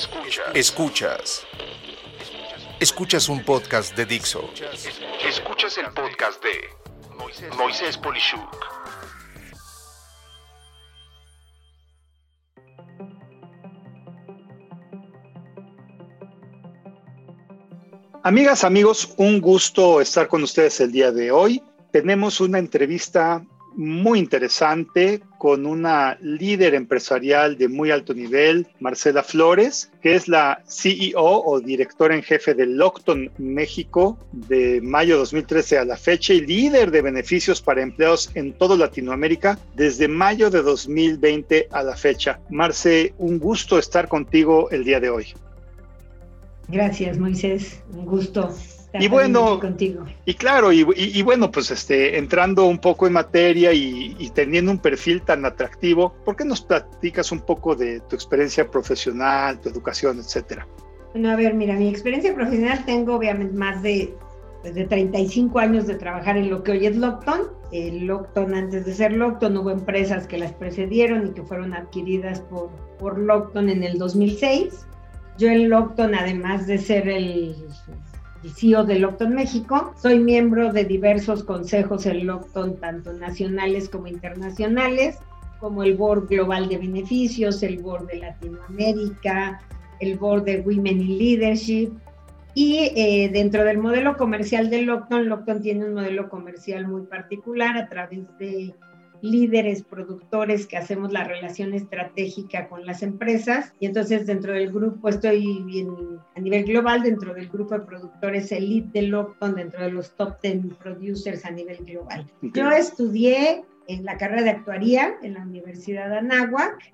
Escuchas. Escuchas. Escuchas un podcast de Dixo. Escuchas el podcast de Moisés Polishuk. Amigas, amigos, un gusto estar con ustedes el día de hoy. Tenemos una entrevista muy interesante con una líder empresarial de muy alto nivel, Marcela Flores, que es la CEO o directora en jefe de Lockton México de mayo de 2013 a la fecha y líder de beneficios para empleados en toda Latinoamérica desde mayo de 2020 a la fecha. Marce, un gusto estar contigo el día de hoy. Gracias, Moisés. Un gusto y bueno, contigo. y claro, y, bueno, pues este, entrando un poco en materia y, teniendo un perfil tan atractivo, ¿por qué nos platicas un poco de tu experiencia profesional, tu educación, etcétera? Bueno, a ver, mira, mi experiencia profesional tengo obviamente más de, pues, de 35 años de trabajar en lo que hoy es Lockton. El Lockton, antes de ser Lockton, hubo empresas que las precedieron y que fueron adquiridas por, por Lockton en el 2006. Yo en Lockton, además de ser el y CEO de Lockton México. Soy miembro de diversos consejos en Lockton, tanto nacionales como internacionales, como el Board Global de Beneficios, el Board de Latinoamérica, el Board de Women in Leadership. Y eh, dentro del modelo comercial de Lockton, Lockton tiene un modelo comercial muy particular a través de líderes, productores que hacemos la relación estratégica con las empresas. Y entonces dentro del grupo estoy a nivel global, dentro del grupo de productores Elite de Lockton, dentro de los top 10 producers a nivel global. Yo estudié en la carrera de actuaría en la Universidad de Anáhuac,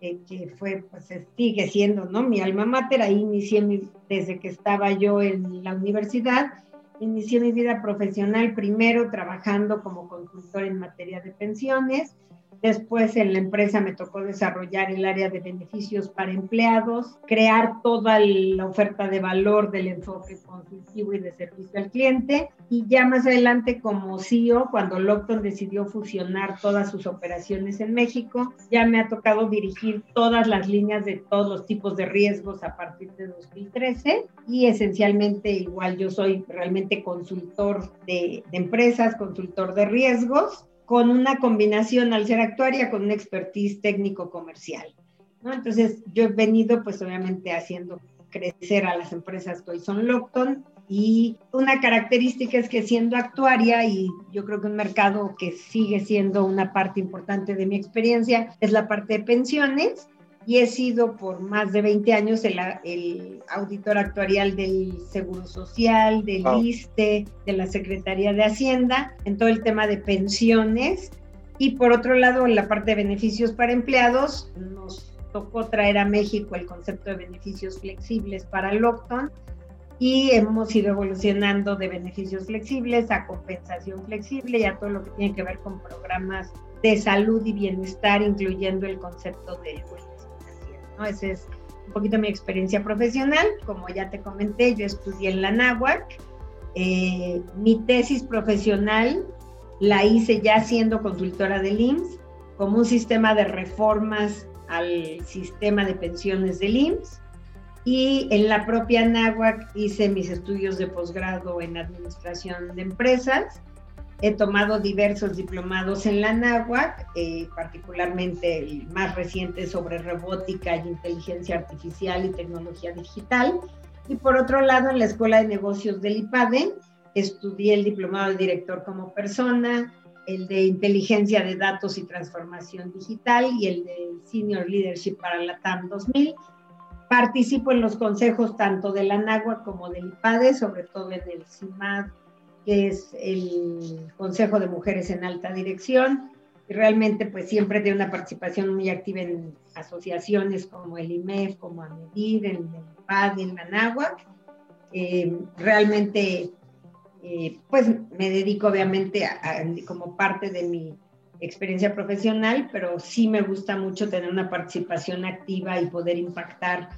eh, que fue, pues sigue siendo, ¿no? Mi alma mater, ahí inicié desde que estaba yo en la universidad Inicié mi vida profesional primero trabajando como consultor en materia de pensiones, Después en la empresa me tocó desarrollar el área de beneficios para empleados, crear toda la oferta de valor del enfoque consultivo y de servicio al cliente. Y ya más adelante como CEO, cuando Lockton decidió fusionar todas sus operaciones en México, ya me ha tocado dirigir todas las líneas de todos los tipos de riesgos a partir de 2013. Y esencialmente igual yo soy realmente consultor de, de empresas, consultor de riesgos con una combinación al ser actuaria con un expertise técnico comercial. ¿no? Entonces, yo he venido pues obviamente haciendo crecer a las empresas que hoy son Lockton y una característica es que siendo actuaria y yo creo que un mercado que sigue siendo una parte importante de mi experiencia es la parte de pensiones y he sido por más de 20 años el, auditor actuarial del Seguro Social, del ISTE, de la Secretaría de Hacienda, en todo el tema de pensiones. Y por otro lado, en la parte de beneficios para empleados, nos tocó traer a México el concepto de beneficios flexibles para Lockton y hemos ido evolucionando de beneficios flexibles a compensación flexible y a todo lo que tiene que ver con programas de salud y bienestar, incluyendo el concepto de ¿no? Esa es un poquito mi experiencia profesional. Como ya te comenté, yo estudié en la NAWAC. Eh, mi tesis profesional la hice ya siendo consultora del IMSS, como un sistema de reformas al sistema de pensiones del IMSS. Y en la propia NAWAC hice mis estudios de posgrado en administración de empresas He tomado diversos diplomados en la NAWAC, eh, particularmente el más reciente sobre robótica y inteligencia artificial y tecnología digital. Y por otro lado, en la Escuela de Negocios del IPADE, estudié el diplomado de director como persona, el de inteligencia de datos y transformación digital y el de Senior Leadership para la TAM 2000. Participo en los consejos tanto de la NAWAC como del IPADE, sobre todo en el CIMAD que es el Consejo de Mujeres en Alta Dirección, y realmente pues siempre de una participación muy activa en asociaciones como el IMEF, como AMEDIR, el PAD, el MANAGUAC. Eh, realmente eh, pues me dedico obviamente a, como parte de mi experiencia profesional, pero sí me gusta mucho tener una participación activa y poder impactar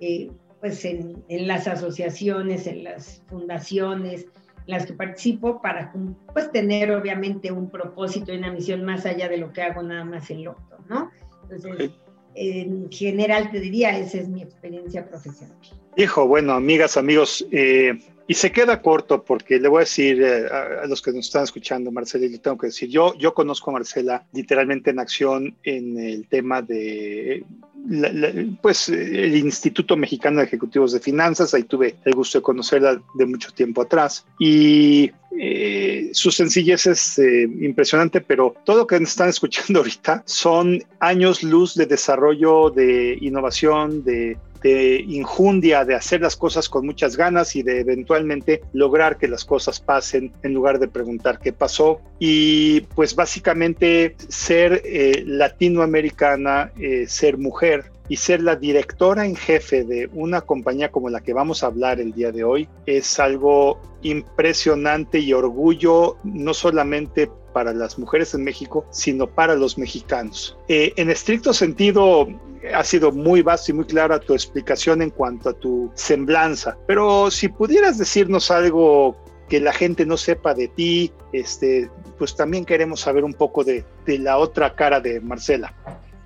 eh, pues en, en, las asociaciones, en las fundaciones, las que participo para pues tener obviamente un propósito y una misión más allá de lo que hago nada más en Locto, ¿no? Entonces, en general te diría, esa es mi experiencia profesional. Hijo, bueno, amigas, amigos, eh, y se queda corto porque le voy a decir eh, a, los que nos están escuchando, Marcela, y le tengo que decir, yo, yo conozco a Marcela literalmente en acción en el tema de pues el Instituto Mexicano de Ejecutivos de Finanzas, ahí tuve el gusto de conocerla de mucho tiempo atrás. Y eh, su sencillez es eh, impresionante, pero todo lo que están escuchando ahorita son años luz de desarrollo, de innovación, de de injundia, de hacer las cosas con muchas ganas y de eventualmente lograr que las cosas pasen en lugar de preguntar qué pasó. Y pues básicamente ser eh, latinoamericana, eh, ser mujer, y ser la directora en jefe de una compañía como la que vamos a hablar el día de hoy es algo impresionante y orgullo no solamente para las mujeres en México, sino para los mexicanos. Eh, en estricto sentido, ha sido muy vasto y muy clara tu explicación en cuanto a tu semblanza, pero si pudieras decirnos algo que la gente no sepa de ti, este, pues también queremos saber un poco de, de la otra cara de Marcela.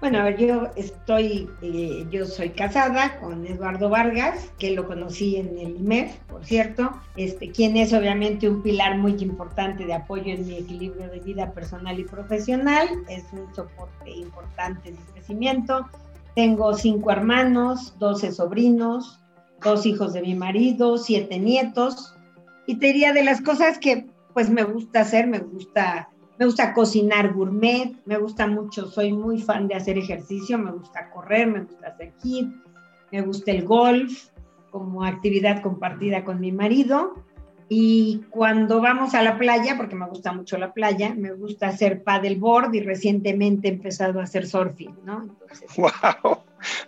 Bueno, a ver, yo estoy, eh, yo soy casada con Eduardo Vargas, que lo conocí en el IMEF, por cierto, este, quien es obviamente un pilar muy importante de apoyo en mi equilibrio de vida personal y profesional, es un soporte importante mi crecimiento. Tengo cinco hermanos, doce sobrinos, dos hijos de mi marido, siete nietos, y te diría de las cosas que pues me gusta hacer, me gusta me gusta cocinar gourmet, me gusta mucho, soy muy fan de hacer ejercicio, me gusta correr, me gusta hacer hit, me gusta el golf como actividad compartida con mi marido. Y cuando vamos a la playa, porque me gusta mucho la playa, me gusta hacer paddleboard y recientemente he empezado a hacer surfing, ¿no? Entonces, wow.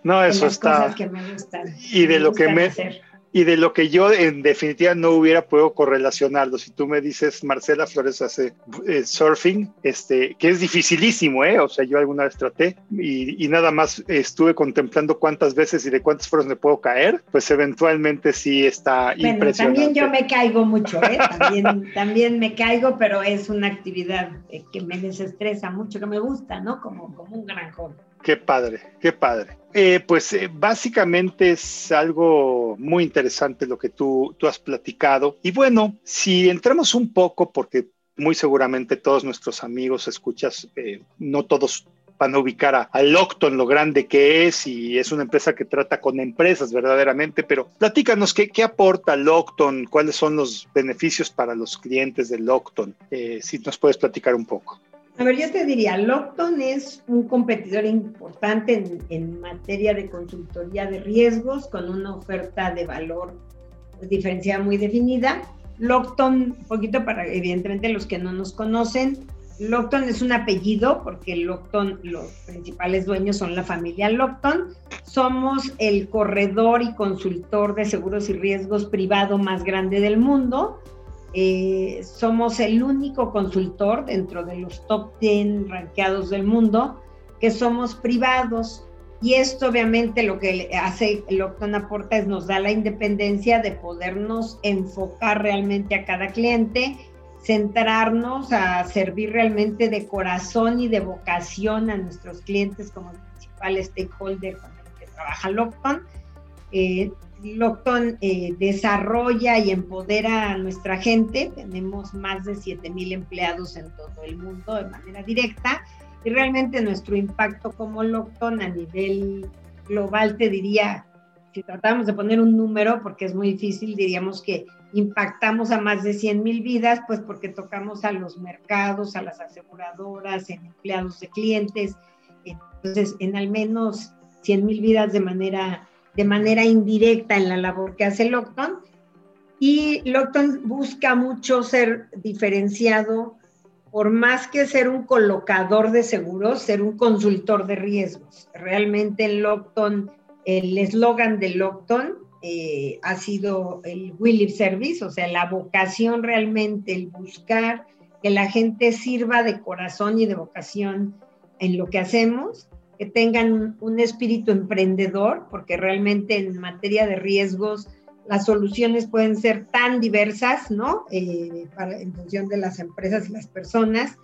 No, eso está. Cosas que me gustan. Y de lo que me, hacer y de lo que yo en definitiva no hubiera podido correlacionarlo. Si tú me dices, Marcela Flores hace eh, surfing, este, que es dificilísimo, ¿eh? O sea, yo alguna vez traté y, nada más estuve contemplando cuántas veces y de cuántas formas me puedo caer, pues eventualmente sí está bueno, impresionante. También yo me caigo mucho, ¿eh? También, también me caigo, pero es una actividad eh, que me desestresa mucho, que me gusta, ¿no? Como, como un gran. Qué padre, qué padre. Eh, pues eh, básicamente es algo muy interesante lo que tú, tú has platicado. Y bueno, si entramos un poco, porque muy seguramente todos nuestros amigos escuchas, eh, no todos van a ubicar a, Lockton, lo grande que es, y es una empresa que trata con empresas verdaderamente, pero platícanos qué, qué aporta Lockton, cuáles son los beneficios para los clientes de Lockton, si nos puedes platicar un poco. A ver, yo te diría, Lockton es un competidor importante en, materia de consultoría de riesgos con una oferta de valor diferenciada muy definida. Lockton, un poquito para evidentemente los que no nos conocen, Lockton es un apellido porque Lockton, los principales dueños son la familia Lockton. Somos el corredor y consultor de seguros y riesgos privado más grande del mundo eh, somos el único consultor dentro de los top 10 ranqueados del mundo que somos privados. Y esto obviamente lo que hace Locton Aporta es nos da la independencia de podernos enfocar realmente a cada cliente, centrarnos a servir realmente de corazón y de vocación a nuestros clientes como principal stakeholder con el que trabaja Locton. Eh, Locton eh, desarrolla y empodera a nuestra gente. Tenemos más de 7 mil empleados en todo el mundo de manera directa. Y realmente nuestro impacto como Locton a nivel global, te diría, si tratamos de poner un número, porque es muy difícil, diríamos que impactamos a más de 100 mil vidas, pues porque tocamos a los mercados, a las aseguradoras, en empleados de clientes. Entonces, en al menos 100 mil vidas de manera de manera indirecta en la labor que hace Lockton. Y Lockton busca mucho ser diferenciado, por más que ser un colocador de seguros, ser un consultor de riesgos. Realmente en Lockton, el eslogan de Lockton eh, ha sido el Will Service, o sea, la vocación realmente, el buscar que la gente sirva de corazón y de vocación en lo que hacemos que tengan un espíritu emprendedor, porque realmente en materia de riesgos las soluciones pueden ser tan diversas, ¿no? Eh, en función de las empresas y las personas.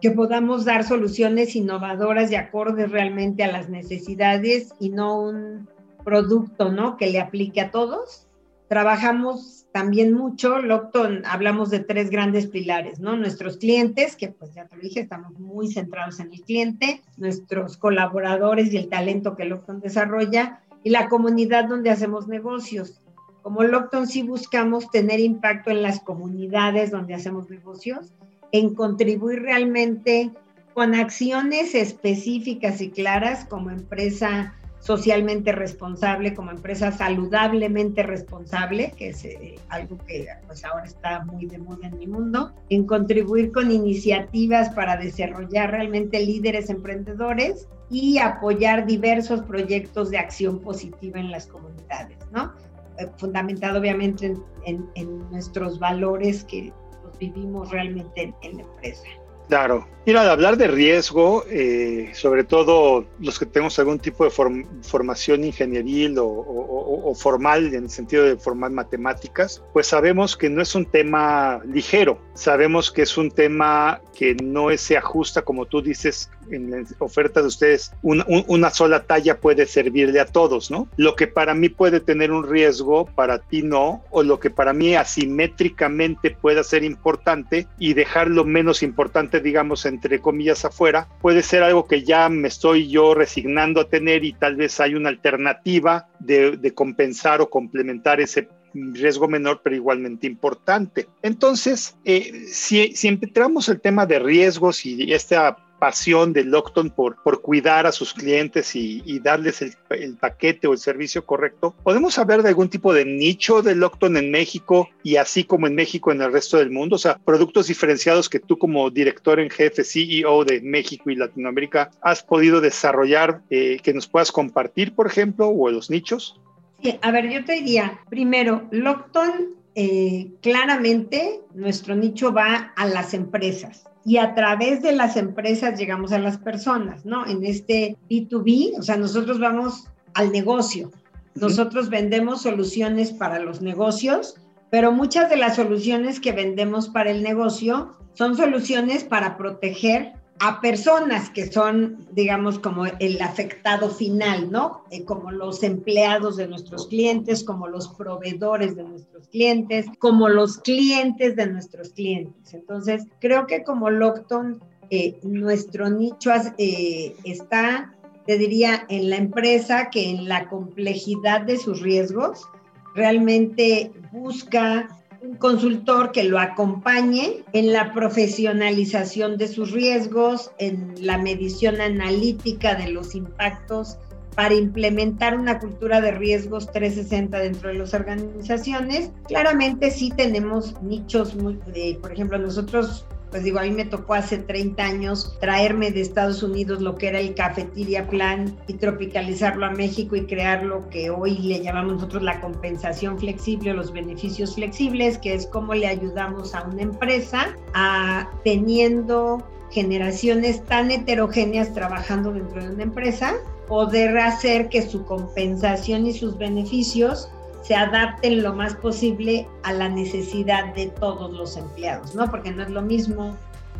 que podamos dar soluciones innovadoras y acordes realmente a las necesidades y no un producto, ¿no? Que le aplique a todos. Trabajamos también mucho, Locton, hablamos de tres grandes pilares, ¿no? Nuestros clientes, que pues ya te lo dije, estamos muy centrados en el cliente, nuestros colaboradores y el talento que Locton desarrolla, y la comunidad donde hacemos negocios. Como Locton sí buscamos tener impacto en las comunidades donde hacemos negocios, en contribuir realmente con acciones específicas y claras como empresa socialmente responsable, como empresa saludablemente responsable, que es eh, algo que pues ahora está muy de moda en mi mundo, en contribuir con iniciativas para desarrollar realmente líderes emprendedores y apoyar diversos proyectos de acción positiva en las comunidades, ¿no? Eh, fundamentado obviamente en, nuestros valores que vivimos realmente en la empresa. Claro. Mira, de hablar de riesgo, eh, sobre todo los que tenemos algún tipo de formación ingenieril o, formal, en el sentido de formal matemáticas, pues sabemos que no es un tema ligero. Sabemos que es un tema que no se ajusta, como tú dices, en la oferta de ustedes, una, sola talla puede servirle a todos, ¿no? Lo que para mí puede tener un riesgo, para ti no, o lo que para mí asimétricamente pueda ser importante y dejar lo menos importante, digamos, entre comillas afuera, puede ser algo que ya me estoy yo resignando a tener y tal vez hay una alternativa de, de compensar o complementar ese riesgo menor, pero igualmente importante. Entonces, eh, si, si entramos el tema de riesgos y esta pasión de Lockton por, por cuidar a sus clientes y, darles el, paquete o el servicio correcto. ¿Podemos hablar de algún tipo de nicho de Lockton en México y así como en México en el resto del mundo? O sea, productos diferenciados que tú como director en jefe, CEO de México y Latinoamérica, has podido desarrollar eh, que nos puedas compartir, por ejemplo, o los nichos. Sí, a ver, yo te diría, primero, Lockton, eh, claramente nuestro nicho va a las empresas y a través de las empresas llegamos a las personas, ¿no? En este B2B, o sea, nosotros vamos al negocio, nosotros vendemos soluciones para los negocios, pero muchas de las soluciones que vendemos para el negocio son soluciones para proteger a personas que son, digamos, como el afectado final, ¿no? Eh, como los empleados de nuestros clientes, como los proveedores de nuestros clientes, como los clientes de nuestros clientes. Entonces, creo que como Lockton, eh, nuestro nicho eh, está, te diría, en la empresa que en la complejidad de sus riesgos realmente busca un consultor que lo acompañe en la profesionalización de sus riesgos, en la medición analítica de los impactos para implementar una cultura de riesgos 360 dentro de las organizaciones. Claramente sí tenemos nichos, muy, por ejemplo, nosotros pues digo, a mí me tocó hace 30 años traerme de Estados Unidos lo que era el Cafeteria Plan y tropicalizarlo a México y crear lo que hoy le llamamos nosotros la compensación flexible o los beneficios flexibles, que es cómo le ayudamos a una empresa a teniendo generaciones tan heterogéneas trabajando dentro de una empresa, poder hacer que su compensación y sus beneficios se adapten lo más posible a la necesidad de todos los empleados, ¿no? Porque no es lo mismo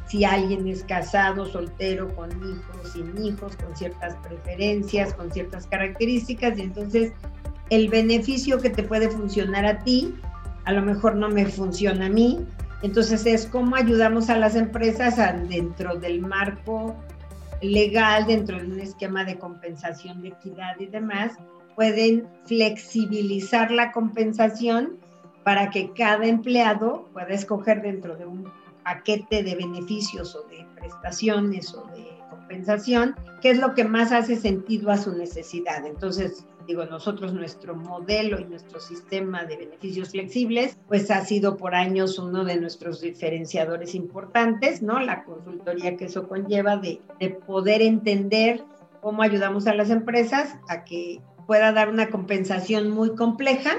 si alguien es casado, soltero, con hijos, sin hijos, con ciertas preferencias, con ciertas características, y entonces el beneficio que te puede funcionar a ti, a lo mejor no me funciona a mí. Entonces es cómo ayudamos a las empresas dentro del marco legal, dentro de un esquema de compensación de equidad y demás, pueden flexibilizar la compensación para que cada empleado pueda escoger dentro de un paquete de beneficios o de prestaciones o de compensación, qué es lo que más hace sentido a su necesidad. Entonces, digo, nosotros nuestro modelo y nuestro sistema de beneficios flexibles, pues ha sido por años uno de nuestros diferenciadores importantes, ¿no? La consultoría que eso conlleva de, de poder entender cómo ayudamos a las empresas a que pueda dar una compensación muy compleja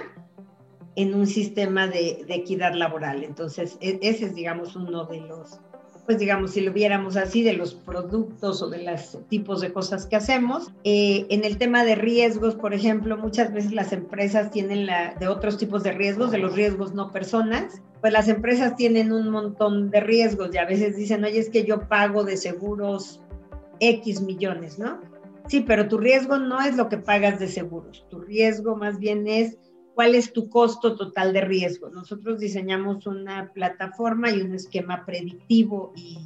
en un sistema de, equidad laboral. Entonces, e, ese es, digamos, uno de los pues digamos, si lo viéramos así, de los productos o de los tipos de cosas que hacemos. Eh, en el tema de riesgos, por ejemplo, muchas veces las empresas tienen la, de otros tipos de riesgos, de los riesgos no personas, pues las empresas tienen un montón de riesgos y a veces dicen, oye, es que yo pago de seguros X millones, ¿no? Sí, pero tu riesgo no es lo que pagas de seguros, tu riesgo más bien es cuál es tu costo total de riesgo. Nosotros diseñamos una plataforma y un esquema predictivo y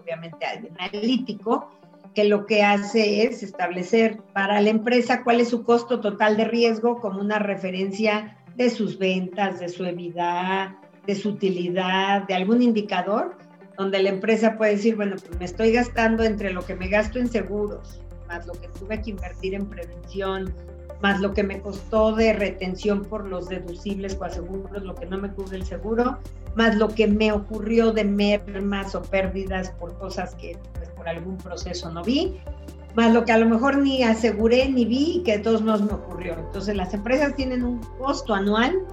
obviamente analítico que lo que hace es establecer para la empresa cuál es su costo total de riesgo como una referencia de sus ventas, de su EBITDA, de su utilidad, de algún indicador, donde la empresa puede decir, bueno, pues me estoy gastando entre lo que me gasto en seguros, más lo que tuve que invertir en prevención, más lo que me costó de retención por los deducibles o aseguros, lo que no me cubre el seguro, más lo que me ocurrió de mermas o pérdidas por cosas que pues, por algún proceso no vi, más lo que a lo mejor ni aseguré ni vi y que de todos modos me ocurrió. Entonces las empresas tienen un costo anual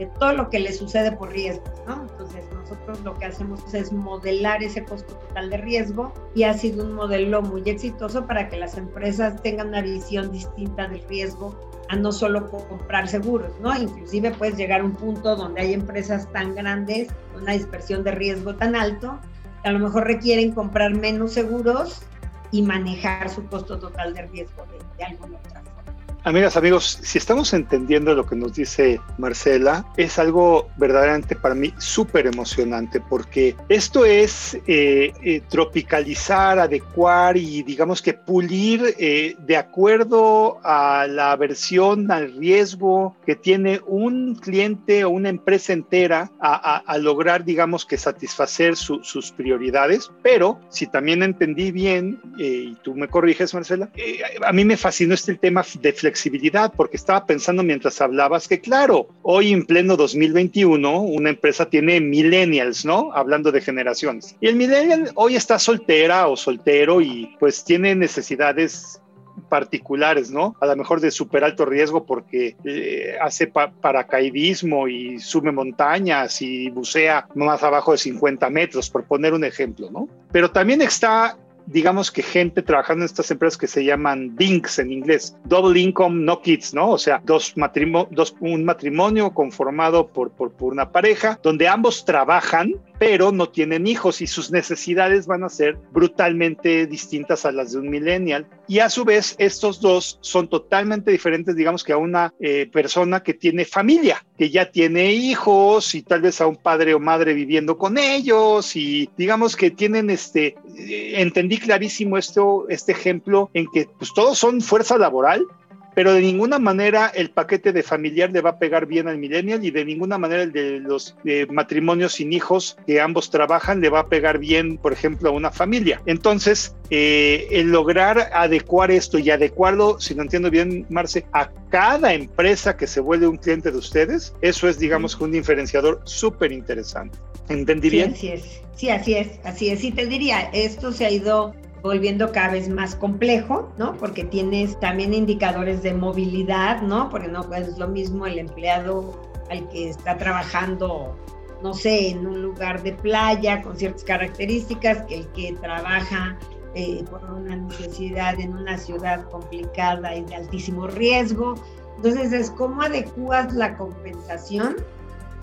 de todo lo que les sucede por riesgos, ¿no? Entonces nosotros lo que hacemos es modelar ese costo total de riesgo y ha sido un modelo muy exitoso para que las empresas tengan una visión distinta del riesgo a no solo comprar seguros, ¿no? Inclusive puedes llegar a un punto donde hay empresas tan grandes, una dispersión de riesgo tan alto, que a lo mejor requieren comprar menos seguros y manejar su costo total de riesgo de, de alguna otra Amigas, amigos, si estamos entendiendo lo que nos dice Marcela, es algo verdaderamente para mí súper emocionante porque esto es eh, eh, tropicalizar, adecuar y digamos que pulir eh, de acuerdo a la aversión al riesgo que tiene un cliente o una empresa entera a, lograr, digamos que satisfacer sus prioridades. Pero si también entendí bien, y tú me corriges, Marcela, a mí me fascinó este tema de flexibilidad flexibilidad, porque estaba pensando mientras hablabas que, claro, hoy en pleno 2021, una empresa tiene millennials, ¿no? Hablando de generaciones. Y el millennial hoy está soltera o soltero y pues tiene necesidades particulares, ¿no? A lo mejor de súper alto riesgo porque eh, hace paracaidismo y sube montañas y bucea más abajo de 50 metros, por poner un ejemplo, ¿no? Pero también está digamos que gente trabajando en estas empresas que se llaman DINKs en inglés, Double Income No Kids, ¿no? O sea, dos, dos un matrimonio conformado por, por, por una pareja donde ambos trabajan pero no tienen hijos y sus necesidades van a ser brutalmente distintas a las de un millennial. Y a su vez, estos dos son totalmente diferentes, digamos que a una eh, persona que tiene familia, que ya tiene hijos y tal vez a un padre o madre viviendo con ellos y digamos que tienen este, eh, entendí clarísimo esto, este ejemplo en que pues todos son fuerza laboral, pero de ninguna manera el paquete de familiar le va a pegar bien al millennial y de ninguna manera el de los matrimonios sin hijos que ambos trabajan le va a pegar bien, por ejemplo, a una familia. Entonces, eh, el lograr adecuar esto y adecuarlo, si lo entiendo bien, Marce, a cada empresa que se vuelve un cliente de ustedes, eso es, digamos, un diferenciador súper interesante. ¿Entendí? Sí, así es. Sí, así es, así es. Y te diría, esto se ha ido volviendo cada vez más complejo, ¿no? Porque tienes también indicadores de movilidad, ¿no? Porque no es lo mismo el empleado al que está trabajando, no sé, en un lugar de playa con ciertas características que el que trabaja eh, por una necesidad en una ciudad complicada y de altísimo riesgo. Entonces es cómo adecuas la compensación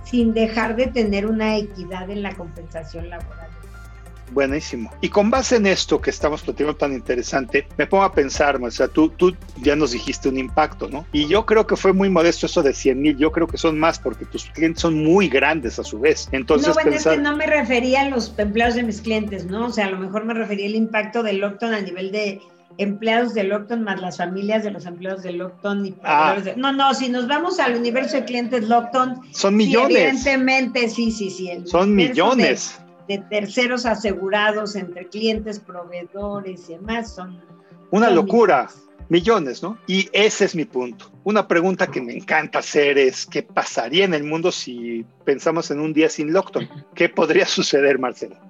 sin dejar de tener una equidad en la compensación laboral. Buenísimo. Y con base en esto que estamos platicando tan interesante, me pongo a pensar, o sea, tú, tú ya nos dijiste un impacto, ¿no? Y yo creo que fue muy modesto eso de 100 mil, yo creo que son más porque tus clientes son muy grandes a su vez. Entonces, no, bueno, es que no me refería a los empleados de mis clientes, ¿no? O sea, a lo mejor me refería al impacto del lockdown a nivel de empleados de Lockton más las familias de los empleados de Lockton y ah. no no si nos vamos al universo de clientes Lockton son millones evidentemente sí sí sí son millones de terceros asegurados entre clientes, proveedores y demás son... Una locura, millones. ¿no? Y ese es mi punto. Una pregunta que me encanta hacer es, ¿qué pasaría en el mundo si pensamos en un día sin Lockton? ¿Qué podría suceder, Marcela?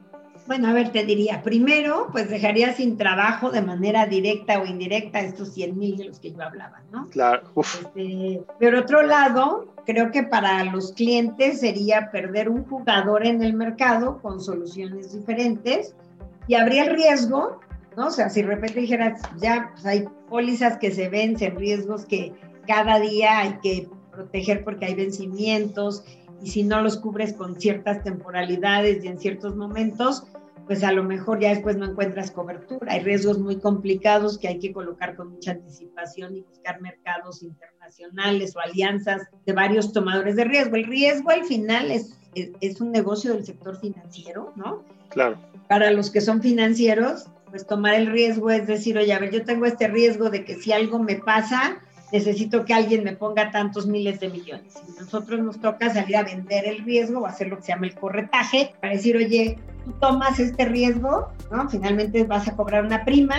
Bueno, a ver, te diría, primero, pues dejaría sin trabajo de manera directa o indirecta estos 100 mil de los que yo hablaba, ¿no? Claro. Este, por otro lado, creo que para los clientes sería perder un jugador en el mercado con soluciones diferentes y habría el riesgo, ¿no? O sea, si de repente dijeras, ya pues hay pólizas que se vencen, riesgos que cada día hay que proteger porque hay vencimientos y si no los cubres con ciertas temporalidades y en ciertos momentos, pues a lo mejor ya después no encuentras cobertura. Hay riesgos muy complicados que hay que colocar con mucha anticipación y buscar mercados internacionales o alianzas de varios tomadores de riesgo. El riesgo al final es, es, un negocio del sector financiero, ¿no? Claro. Para los que son financieros, pues tomar el riesgo es decir, oye, a ver, yo tengo este riesgo de que si algo me pasa, necesito que alguien me ponga tantos miles de millones. Y nosotros nos toca salir a vender el riesgo o hacer lo que se llama el corretaje para decir, oye, tú tomas este riesgo, ¿no? Finalmente vas a cobrar una prima.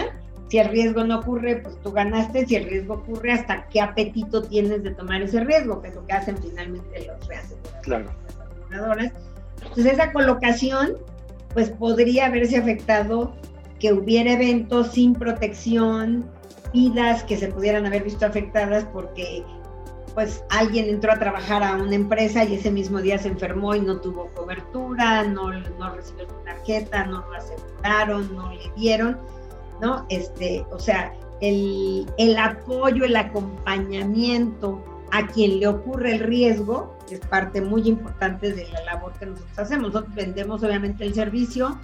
Si el riesgo no ocurre, pues tú ganaste. Si el riesgo ocurre, ¿hasta qué apetito tienes de tomar ese riesgo? Que es lo que hacen finalmente los reaseguradores, claro. las. Entonces, esa colocación, pues podría haberse afectado que hubiera eventos sin protección, vidas que se pudieran haber visto afectadas porque pues alguien entró a trabajar a una empresa y ese mismo día se enfermó y no tuvo cobertura, no, no recibió su tarjeta, no lo aseguraron, no le dieron, ¿no? Este, o sea, el, el apoyo, el acompañamiento a quien le ocurre el riesgo es parte muy importante de la labor que nosotros hacemos. Nosotros vendemos obviamente el servicio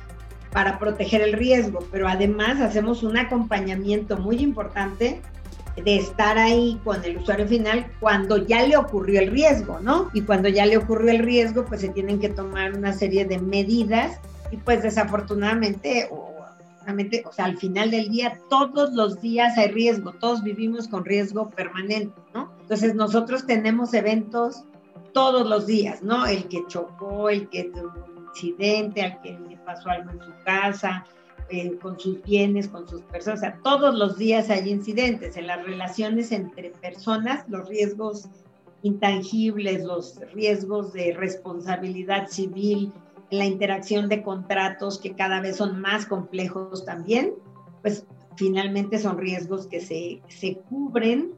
para proteger el riesgo, pero además hacemos un acompañamiento muy importante de estar ahí con el usuario final cuando ya le ocurrió el riesgo, ¿no? Y cuando ya le ocurrió el riesgo, pues se tienen que tomar una serie de medidas y pues desafortunadamente, o, o sea, al final del día, todos los días hay riesgo, todos vivimos con riesgo permanente, ¿no? Entonces nosotros tenemos eventos todos los días, ¿no? El que chocó, el que incidente, al que le pasó algo en su casa, eh, con sus bienes, con sus personas. O sea, todos los días hay incidentes en las relaciones entre personas, los riesgos intangibles, los riesgos de responsabilidad civil, la interacción de contratos que cada vez son más complejos también, pues finalmente son riesgos que se, se cubren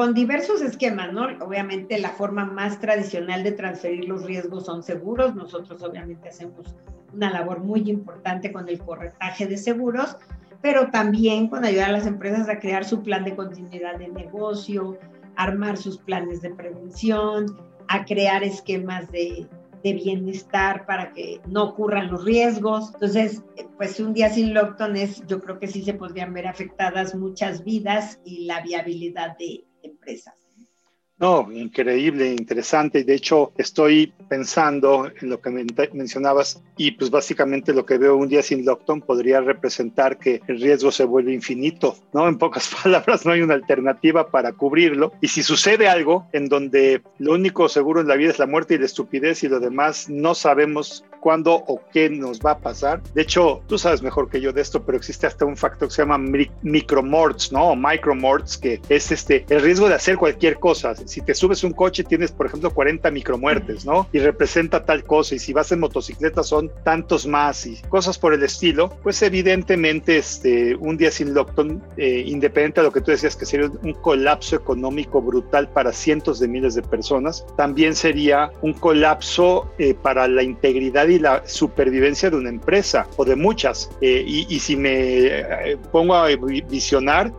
con diversos esquemas, ¿no? Obviamente la forma más tradicional de transferir los riesgos son seguros. Nosotros obviamente hacemos una labor muy importante con el corretaje de seguros, pero también con ayudar a las empresas a crear su plan de continuidad de negocio, armar sus planes de prevención, a crear esquemas de, de bienestar para que no ocurran los riesgos. Entonces, pues un día sin Lockton es, yo creo que sí se podrían ver afectadas muchas vidas y la viabilidad de empresas. No, increíble, interesante. De hecho, estoy pensando en lo que mencionabas y pues básicamente lo que veo un día sin lockdown podría representar que el riesgo se vuelve infinito, ¿no? En pocas palabras, no hay una alternativa para cubrirlo. Y si sucede algo en donde lo único seguro en la vida es la muerte y la estupidez y lo demás no sabemos cuándo o qué nos va a pasar. De hecho, tú sabes mejor que yo de esto, pero existe hasta un factor que se llama micromorts, ¿no? O micromorts, que es este, el riesgo de hacer cualquier cosa si te subes un coche tienes, por ejemplo, 40 micromuertes, ¿no? Y representa tal cosa, y si vas en motocicleta son tantos más y cosas por el estilo, pues evidentemente este, un día sin lockdown, eh, independiente de lo que tú decías que sería un colapso económico brutal para cientos de miles de personas, también sería un colapso eh, para la integridad y la supervivencia de una empresa o de muchas. Eh, y, y, si me pongo a visionar,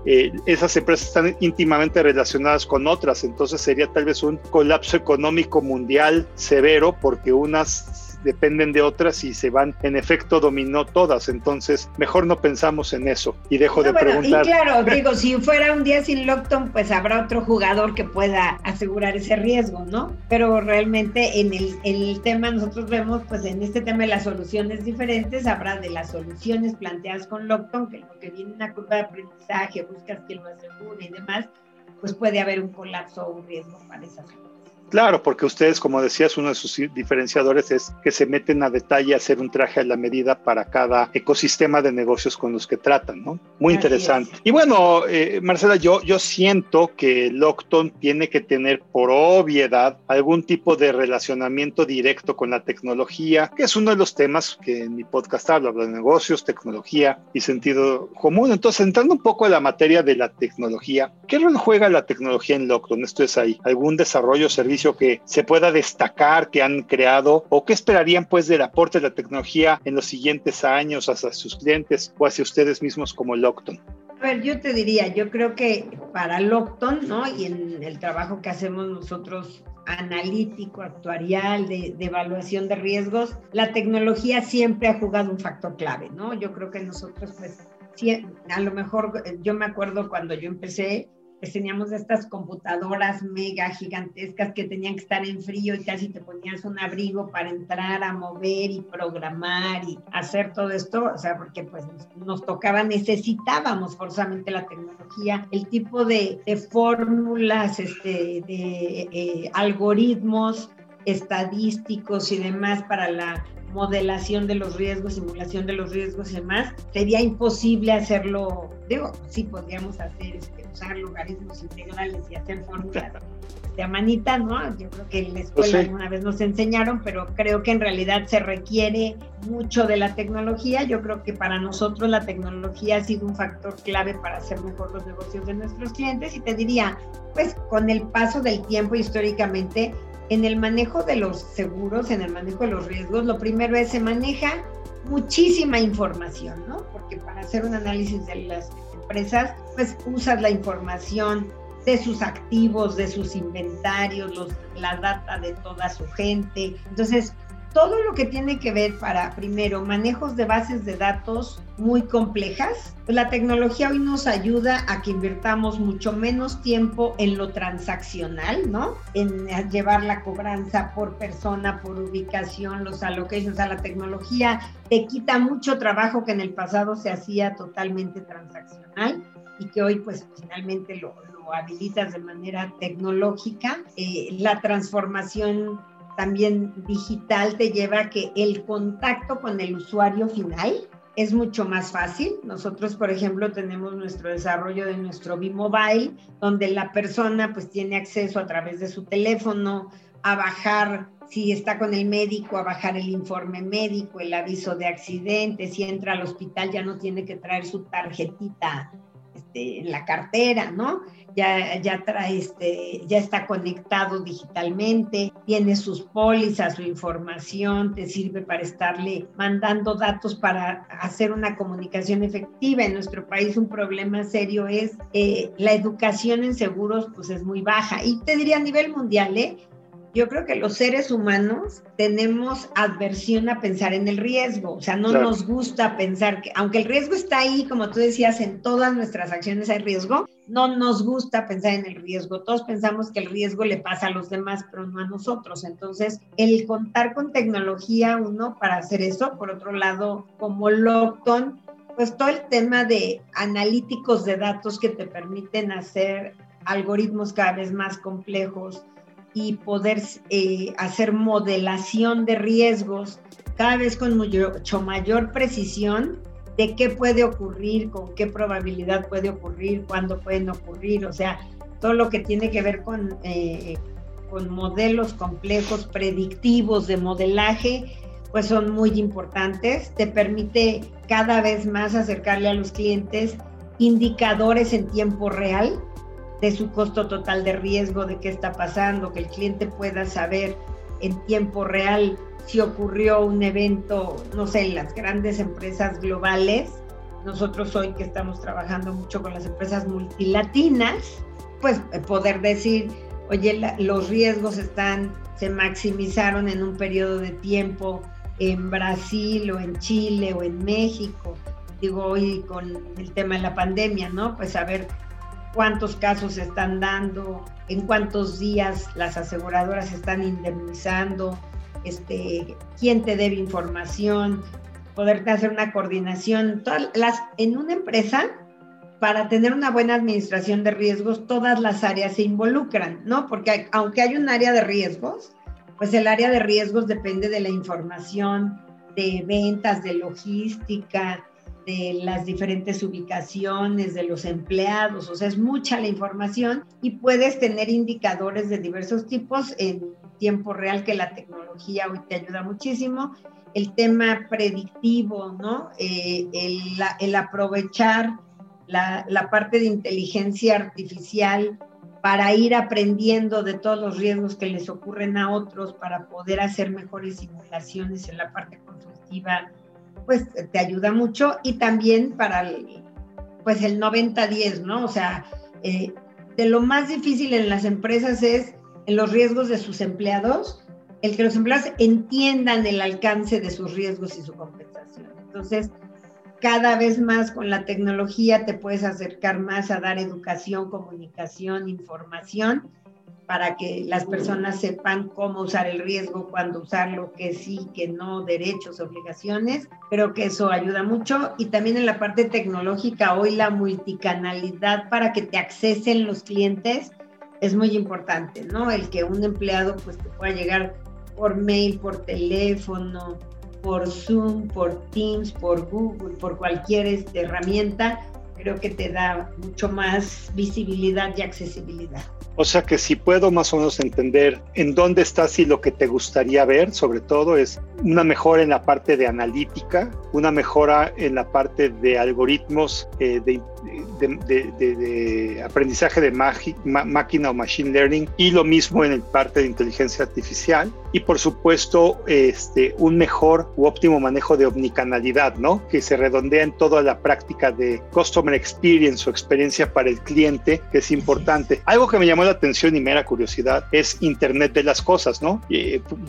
esas empresas están íntimamente relacionadas con otras, entonces sería tal vez un colapso económico mundial severo porque unas dependen de otras y se van en efecto dominó todas. Entonces, mejor no pensamos en eso y dejo de preguntar. Y claro, digo, si fuera un día sin lockdown, pues habrá otro jugador que pueda asegurar ese riesgo, ¿no? Pero realmente en el, en el tema nosotros vemos, pues en este tema de las soluciones diferentes, habrá de las soluciones planteadas con lockdown, que lo que viene una curva de aprendizaje, buscas que lo asegure y demás, pues puede haber un colapso o un riesgo para esas Claro, porque ustedes, como decías, uno de sus diferenciadores es que se meten a detalle a hacer un traje a la medida para cada ecosistema de negocios con los que tratan, ¿no? Muy interesante. Y bueno, eh, Marcela, yo, yo siento que Lockton tiene que tener por obviedad algún tipo de relacionamiento directo con la tecnología, que es uno de los temas que en mi podcast hablo, hablo de negocios, tecnología y sentido común. Entonces, entrando un poco en la materia de la tecnología, ¿qué rol juega la tecnología en Lockton? Esto es ahí, algún desarrollo, servicio servicio que se pueda destacar, que han creado o qué esperarían pues del aporte de la tecnología en los siguientes años hacia sus clientes o hacia ustedes mismos como Lockton? A ver, yo te diría, yo creo que para Lockton, ¿no? Y en el trabajo que hacemos nosotros analítico, actuarial, de, de, evaluación de riesgos, la tecnología siempre ha jugado un factor clave, ¿no? Yo creo que nosotros, pues, a lo mejor, yo me acuerdo cuando yo empecé, pues teníamos estas computadoras mega gigantescas que tenían que estar en frío y casi te ponías un abrigo para entrar a mover y programar y hacer todo esto, o sea, porque pues nos tocaba, necesitábamos forzosamente la tecnología, el tipo de, fórmulas, este, de eh, algoritmos estadísticos y demás para la modelación de los riesgos, simulación de los riesgos y demás, sería imposible hacerlo, digo, sí podríamos hacer, este, usar logaritmos integrales y hacer fórmulas de manita, ¿no? Yo creo que en la escuela una alguna vez nos enseñaron, pero creo que en realidad se requiere mucho de la tecnología. Yo creo que para nosotros la tecnología ha sido un factor clave para hacer mejor los negocios de nuestros clientes y te diría, pues con el paso del tiempo históricamente en el manejo de los seguros, en el manejo de los riesgos, lo primero es se maneja muchísima información, ¿no? Porque para hacer un análisis de las empresas, pues usas la información de sus activos, de sus inventarios, los, la data de toda su gente. Entonces, todo lo que tiene que ver para, primero, manejos de bases de datos muy complejas, pues la tecnología hoy nos ayuda a que invirtamos mucho menos tiempo en lo transaccional, ¿no? En llevar la cobranza por persona, por ubicación, los allocations a la tecnología, te quita mucho trabajo que en el pasado se hacía totalmente transaccional y que hoy pues finalmente lo, lo habilitas de manera tecnológica. Eh, la transformación también digital te lleva a que el contacto con el usuario final es mucho más fácil. Nosotros, por ejemplo, tenemos nuestro desarrollo de nuestro B-Mobile, donde la persona pues tiene acceso a través de su teléfono a bajar, si está con el médico, a bajar el informe médico, el aviso de accidente, si entra al hospital ya no tiene que traer su tarjetita este, en la cartera, ¿no? Ya, ya, trae este, ya está conectado digitalmente, tiene sus pólizas, su información, te sirve para estarle mandando datos para hacer una comunicación efectiva. En nuestro país un problema serio es eh, la educación en seguros, pues es muy baja. Y te diría a nivel mundial, ¿eh? Yo creo que los seres humanos tenemos adversión a pensar en el riesgo, o sea, no nos gusta pensar que, aunque el riesgo está ahí, como tú decías, en todas nuestras acciones hay riesgo, no nos gusta pensar en el riesgo. Todos pensamos que el riesgo le pasa a los demás, pero no a nosotros. Entonces, el contar con tecnología, uno, para hacer eso, por otro lado, como Lockton, pues todo el tema de analíticos de datos que te permiten hacer algoritmos cada vez más complejos, y poder eh, hacer modelación de riesgos cada vez con mucho mayor precisión de qué puede ocurrir, con qué probabilidad puede ocurrir, cuándo pueden ocurrir, o sea, todo lo que tiene que ver con, eh, con modelos complejos, predictivos de modelaje, pues son muy importantes. Te permite cada vez más acercarle a los clientes indicadores en tiempo real de su costo total de riesgo, de qué está pasando, que el cliente pueda saber en tiempo real si ocurrió un evento, no sé, en las grandes empresas globales. Nosotros hoy que estamos trabajando mucho con las empresas multilatinas, pues eh, poder decir, oye, los riesgos están, se maximizaron en un periodo de tiempo en Brasil o en Chile o en México. Digo, hoy con el tema de la pandemia, ¿no? Pues saber cuántos casos se están dando, en cuántos días las aseguradoras están indemnizando, este, quién te debe información, poder hacer una coordinación. Todas las, en una empresa, para tener una buena administración de riesgos, todas las áreas se involucran, ¿no? Porque aunque hay un área de riesgos, pues el área de riesgos depende de la información de ventas, de logística, de las diferentes ubicaciones, de los empleados, o sea, es mucha la información y puedes tener indicadores de diversos tipos en tiempo real que la tecnología hoy te ayuda muchísimo. El tema predictivo, ¿no? Eh, el, aprovechar la, la parte de inteligencia artificial para ir aprendiendo de todos los riesgos que les ocurren a otros, para poder hacer mejores simulaciones en la parte constructiva, pues te ayuda mucho y también para el, pues el 90-10, ¿no? O sea, eh, de lo más difícil en las empresas es en los riesgos de sus empleados, el que los empleados entiendan el alcance de sus riesgos y su compensación. Entonces, cada vez más con la tecnología te puedes acercar más a dar educación, comunicación, información para que las personas sepan cómo usar el riesgo, cuándo usarlo, que sí, que no, derechos, obligaciones. Creo que eso ayuda mucho. Y también en la parte tecnológica, hoy la multicanalidad para que te accesen los clientes es muy importante, ¿no? El que un empleado pues te pueda llegar por mail, por teléfono, por Zoom, por Teams, por Google, por cualquier este, herramienta, creo que te da mucho más visibilidad y accesibilidad. O sea que si puedo más o menos entender en dónde estás y lo que te gustaría ver, sobre todo, es una mejora en la parte de analítica, una mejora en la parte de algoritmos eh, de, de, aprendizaje de máquina o machine learning y lo mismo en el parte de inteligencia artificial y por supuesto este, un mejor u óptimo manejo de omnicanalidad, ¿no? Que se redondea en toda la práctica de customer experience o experiencia para el cliente, que es importante. Algo que me llamó la atención y mera curiosidad es Internet de las cosas, ¿no?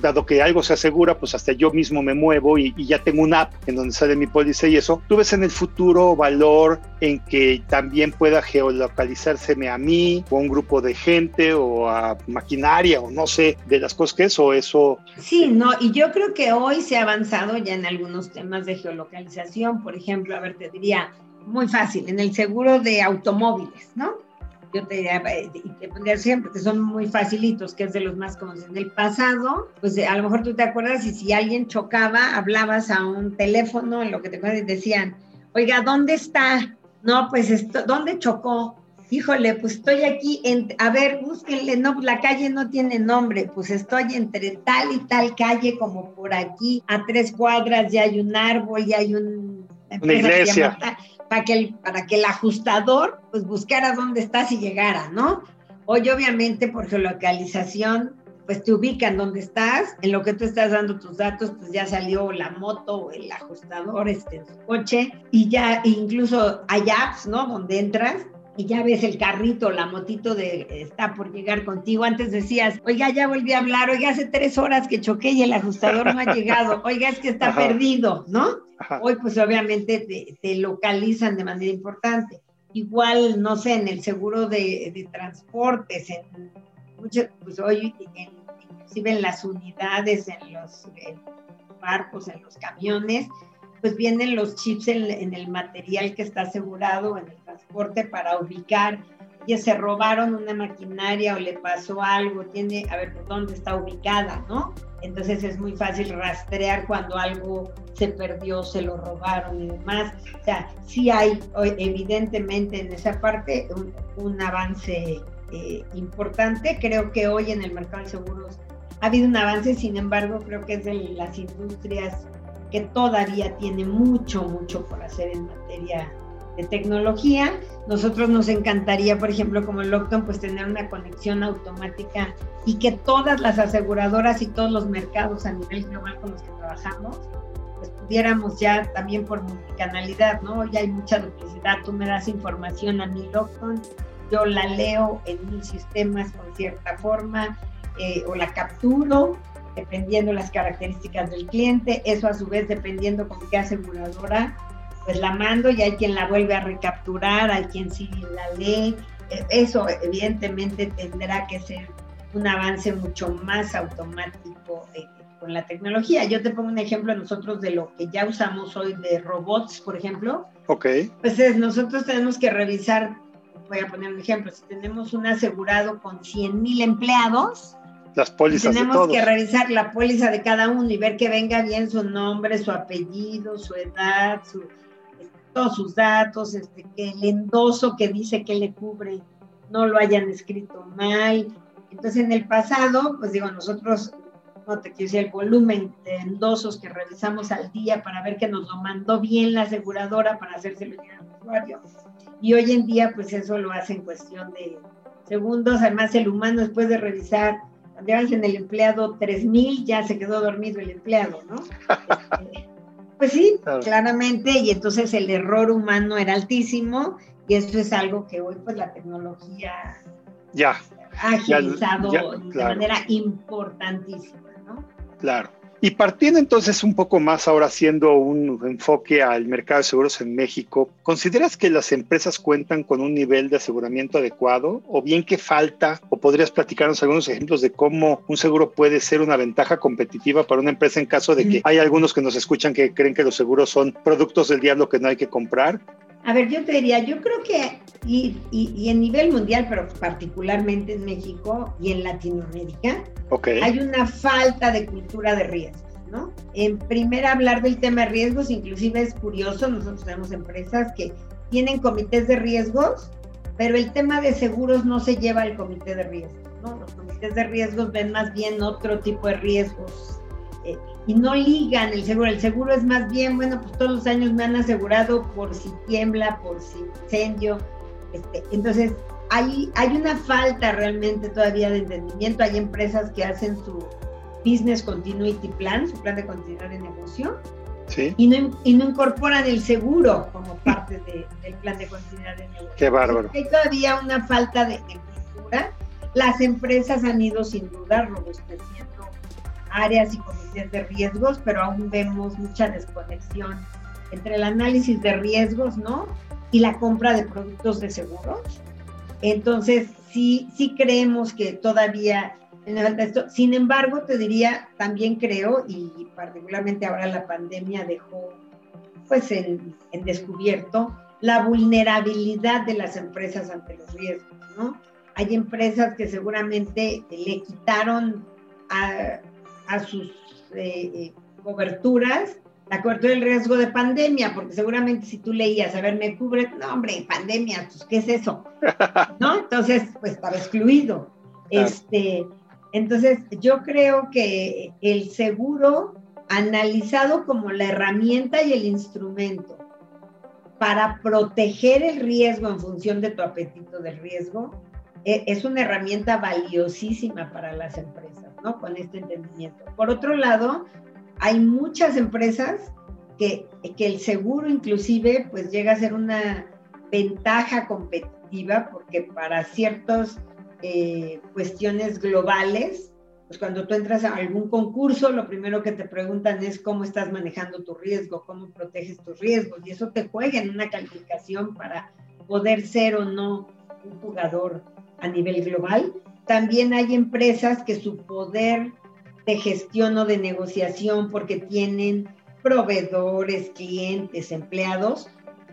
dado que algo se asegura, pues hasta yo mismo me muevo y, y ya tengo una app en donde sale mi póliza y eso. ¿Tú ves en el futuro valor en que también pueda geolocalizárseme a mí o a un grupo de gente o a maquinaria o no sé de las cosas que es o eso? Sí, no, y yo creo que hoy se ha avanzado ya en algunos temas de geolocalización, por ejemplo, a ver, te diría, muy fácil, en el seguro de automóviles, ¿no? yo te, te pondría siempre que son muy facilitos, que es de los más comunes. En el pasado, pues a lo mejor tú te acuerdas y si alguien chocaba, hablabas a un teléfono, en lo que te acuerdas, y decían, oiga, ¿dónde está? No, pues, esto, ¿dónde chocó? Híjole, pues estoy aquí, en, a ver, búsquenle, no, la calle no tiene nombre, pues estoy entre tal y tal calle, como por aquí, a tres cuadras ya hay un árbol, ya hay un... Una iglesia para que el, para que el ajustador pues buscara dónde estás y llegara, ¿no? Hoy obviamente por geolocalización pues te ubican dónde estás, en lo que tú estás dando tus datos, pues ya salió la moto o el ajustador este, su coche y ya incluso hay apps, ¿no? Donde entras y ya ves el carrito, la motito de está por llegar contigo. Antes decías, oiga, ya volví a hablar, oiga, hace tres horas que choqué y el ajustador no ha llegado, oiga, es que está perdido, ¿no? Hoy pues obviamente te, localizan de manera importante. Igual, no sé, en el seguro de, transportes, en pues hoy inclusive en las unidades, en los barcos, en los camiones, pues vienen los chips en, el material que está asegurado en el transporte para ubicar, ya se robaron una maquinaria o le pasó algo, tiene, a ver, dónde está ubicada, ¿no? Entonces es muy fácil rastrear cuando algo se perdió, se lo robaron y demás. O sea, sí hay evidentemente en esa parte un, avance eh, importante. Creo que hoy en el mercado de seguros ha habido un avance, sin embargo, creo que es de las industrias que todavía tiene mucho, mucho por hacer en materia de tecnología. Nosotros nos encantaría, por ejemplo, como Lockton, pues tener una conexión automática y que todas las aseguradoras y todos los mercados a nivel global con los que trabajamos, pues pudiéramos ya también por multicanalidad, ¿no? Ya hay mucha duplicidad, tú me das información a mi Lockton, yo la leo en mis sistemas con cierta forma eh, o la capturo dependiendo las características del cliente, eso a su vez dependiendo con qué aseguradora, pues la mando y hay quien la vuelve a recapturar, hay quien sí la lee, e, eso evidentemente tendrá que ser un avance mucho más automático eh, con la tecnología. Yo te pongo un ejemplo nosotros de lo que ya usamos hoy de robots, por ejemplo. Ok. Pues es, nosotros tenemos que revisar, voy a poner un ejemplo, si tenemos un asegurado con 100 mil empleados, las pólizas Tenemos que revisar la póliza de cada uno y ver que venga bien su nombre, su apellido, su edad, su, todos sus datos, este, que el endoso que dice que le cubre no lo hayan escrito mal. Entonces, en el pasado, pues digo, nosotros, no te quiero decir el volumen de endosos que revisamos al día para ver que nos lo mandó bien la aseguradora para hacérselo llegar al usuario. Y hoy en día, pues eso lo hace en cuestión de segundos. Además, el humano, después de revisar, en el empleado 3000, ya se quedó dormido el empleado, ¿no? Este, pues sí, claramente, y entonces el error humano era altísimo, y eso es algo que hoy, pues la tecnología ya, ha agilizado de manera importantísima, ¿no? Claro. Y partiendo entonces un poco más ahora haciendo un enfoque al mercado de seguros en México, ¿consideras que las empresas cuentan con un nivel de aseguramiento adecuado o bien que falta o podrías platicarnos algunos ejemplos de cómo un seguro puede ser una ventaja competitiva para una empresa en caso de que hay algunos que nos escuchan que creen que los seguros son productos del diablo que no hay que comprar? A ver, yo te diría, yo creo que, y, y, en nivel mundial, pero particularmente en México y en Latinoamérica, hay una falta de cultura de riesgos, ¿no? En primer hablar del tema de riesgos, inclusive es curioso, nosotros tenemos empresas que tienen comités de riesgos, pero el tema de seguros no se lleva al comité de riesgos, ¿no? Los comités de riesgos ven más bien otro tipo de riesgos eh, y no ligan el seguro. El seguro es más bien, bueno, pues todos los años me han asegurado por si tiembla, por si incendio. Este, entonces, hay, hay una falta realmente todavía de entendimiento. Hay empresas que hacen su Business Continuity Plan, su plan de continuidad de negocio, ¿Sí? y, no, y no incorporan el seguro como parte del plan de continuidad de negocio. Qué bárbaro. Hay todavía una falta de, cultura. Las empresas han ido sin duda robusteciendo áreas y comités de riesgos, pero aún vemos mucha desconexión entre el análisis de riesgos, ¿no? Y la compra de productos de seguros. Entonces, sí, sí creemos que todavía. Sin embargo, te diría, también creo, y particularmente ahora la pandemia dejó pues en, en descubierto la vulnerabilidad de las empresas ante los riesgos, ¿no? Hay empresas que seguramente le quitaron a, a sus eh, eh, coberturas la cobertura del riesgo de pandemia, porque seguramente si tú leías, a ver, me cubre, no, hombre, pandemia, pues, ¿qué es eso? ¿No? Entonces, pues estaba excluido. Este, entonces, yo creo que el seguro, analizado como la herramienta y el instrumento para proteger el riesgo en función de tu apetito del riesgo, e, es una herramienta valiosísima para las empresas. Con este entendimiento. Por otro lado, hay muchas empresas que, que el seguro inclusive pues llega a ser una ventaja competitiva porque para ciertas eh, cuestiones globales, pues cuando tú entras a algún concurso, lo primero que te preguntan es cómo estás manejando tu riesgo, cómo proteges tus riesgos, y eso te juega en una calificación para poder ser o no un jugador a nivel global. También hay empresas que su poder de gestión o de negociación, porque tienen proveedores, clientes, empleados,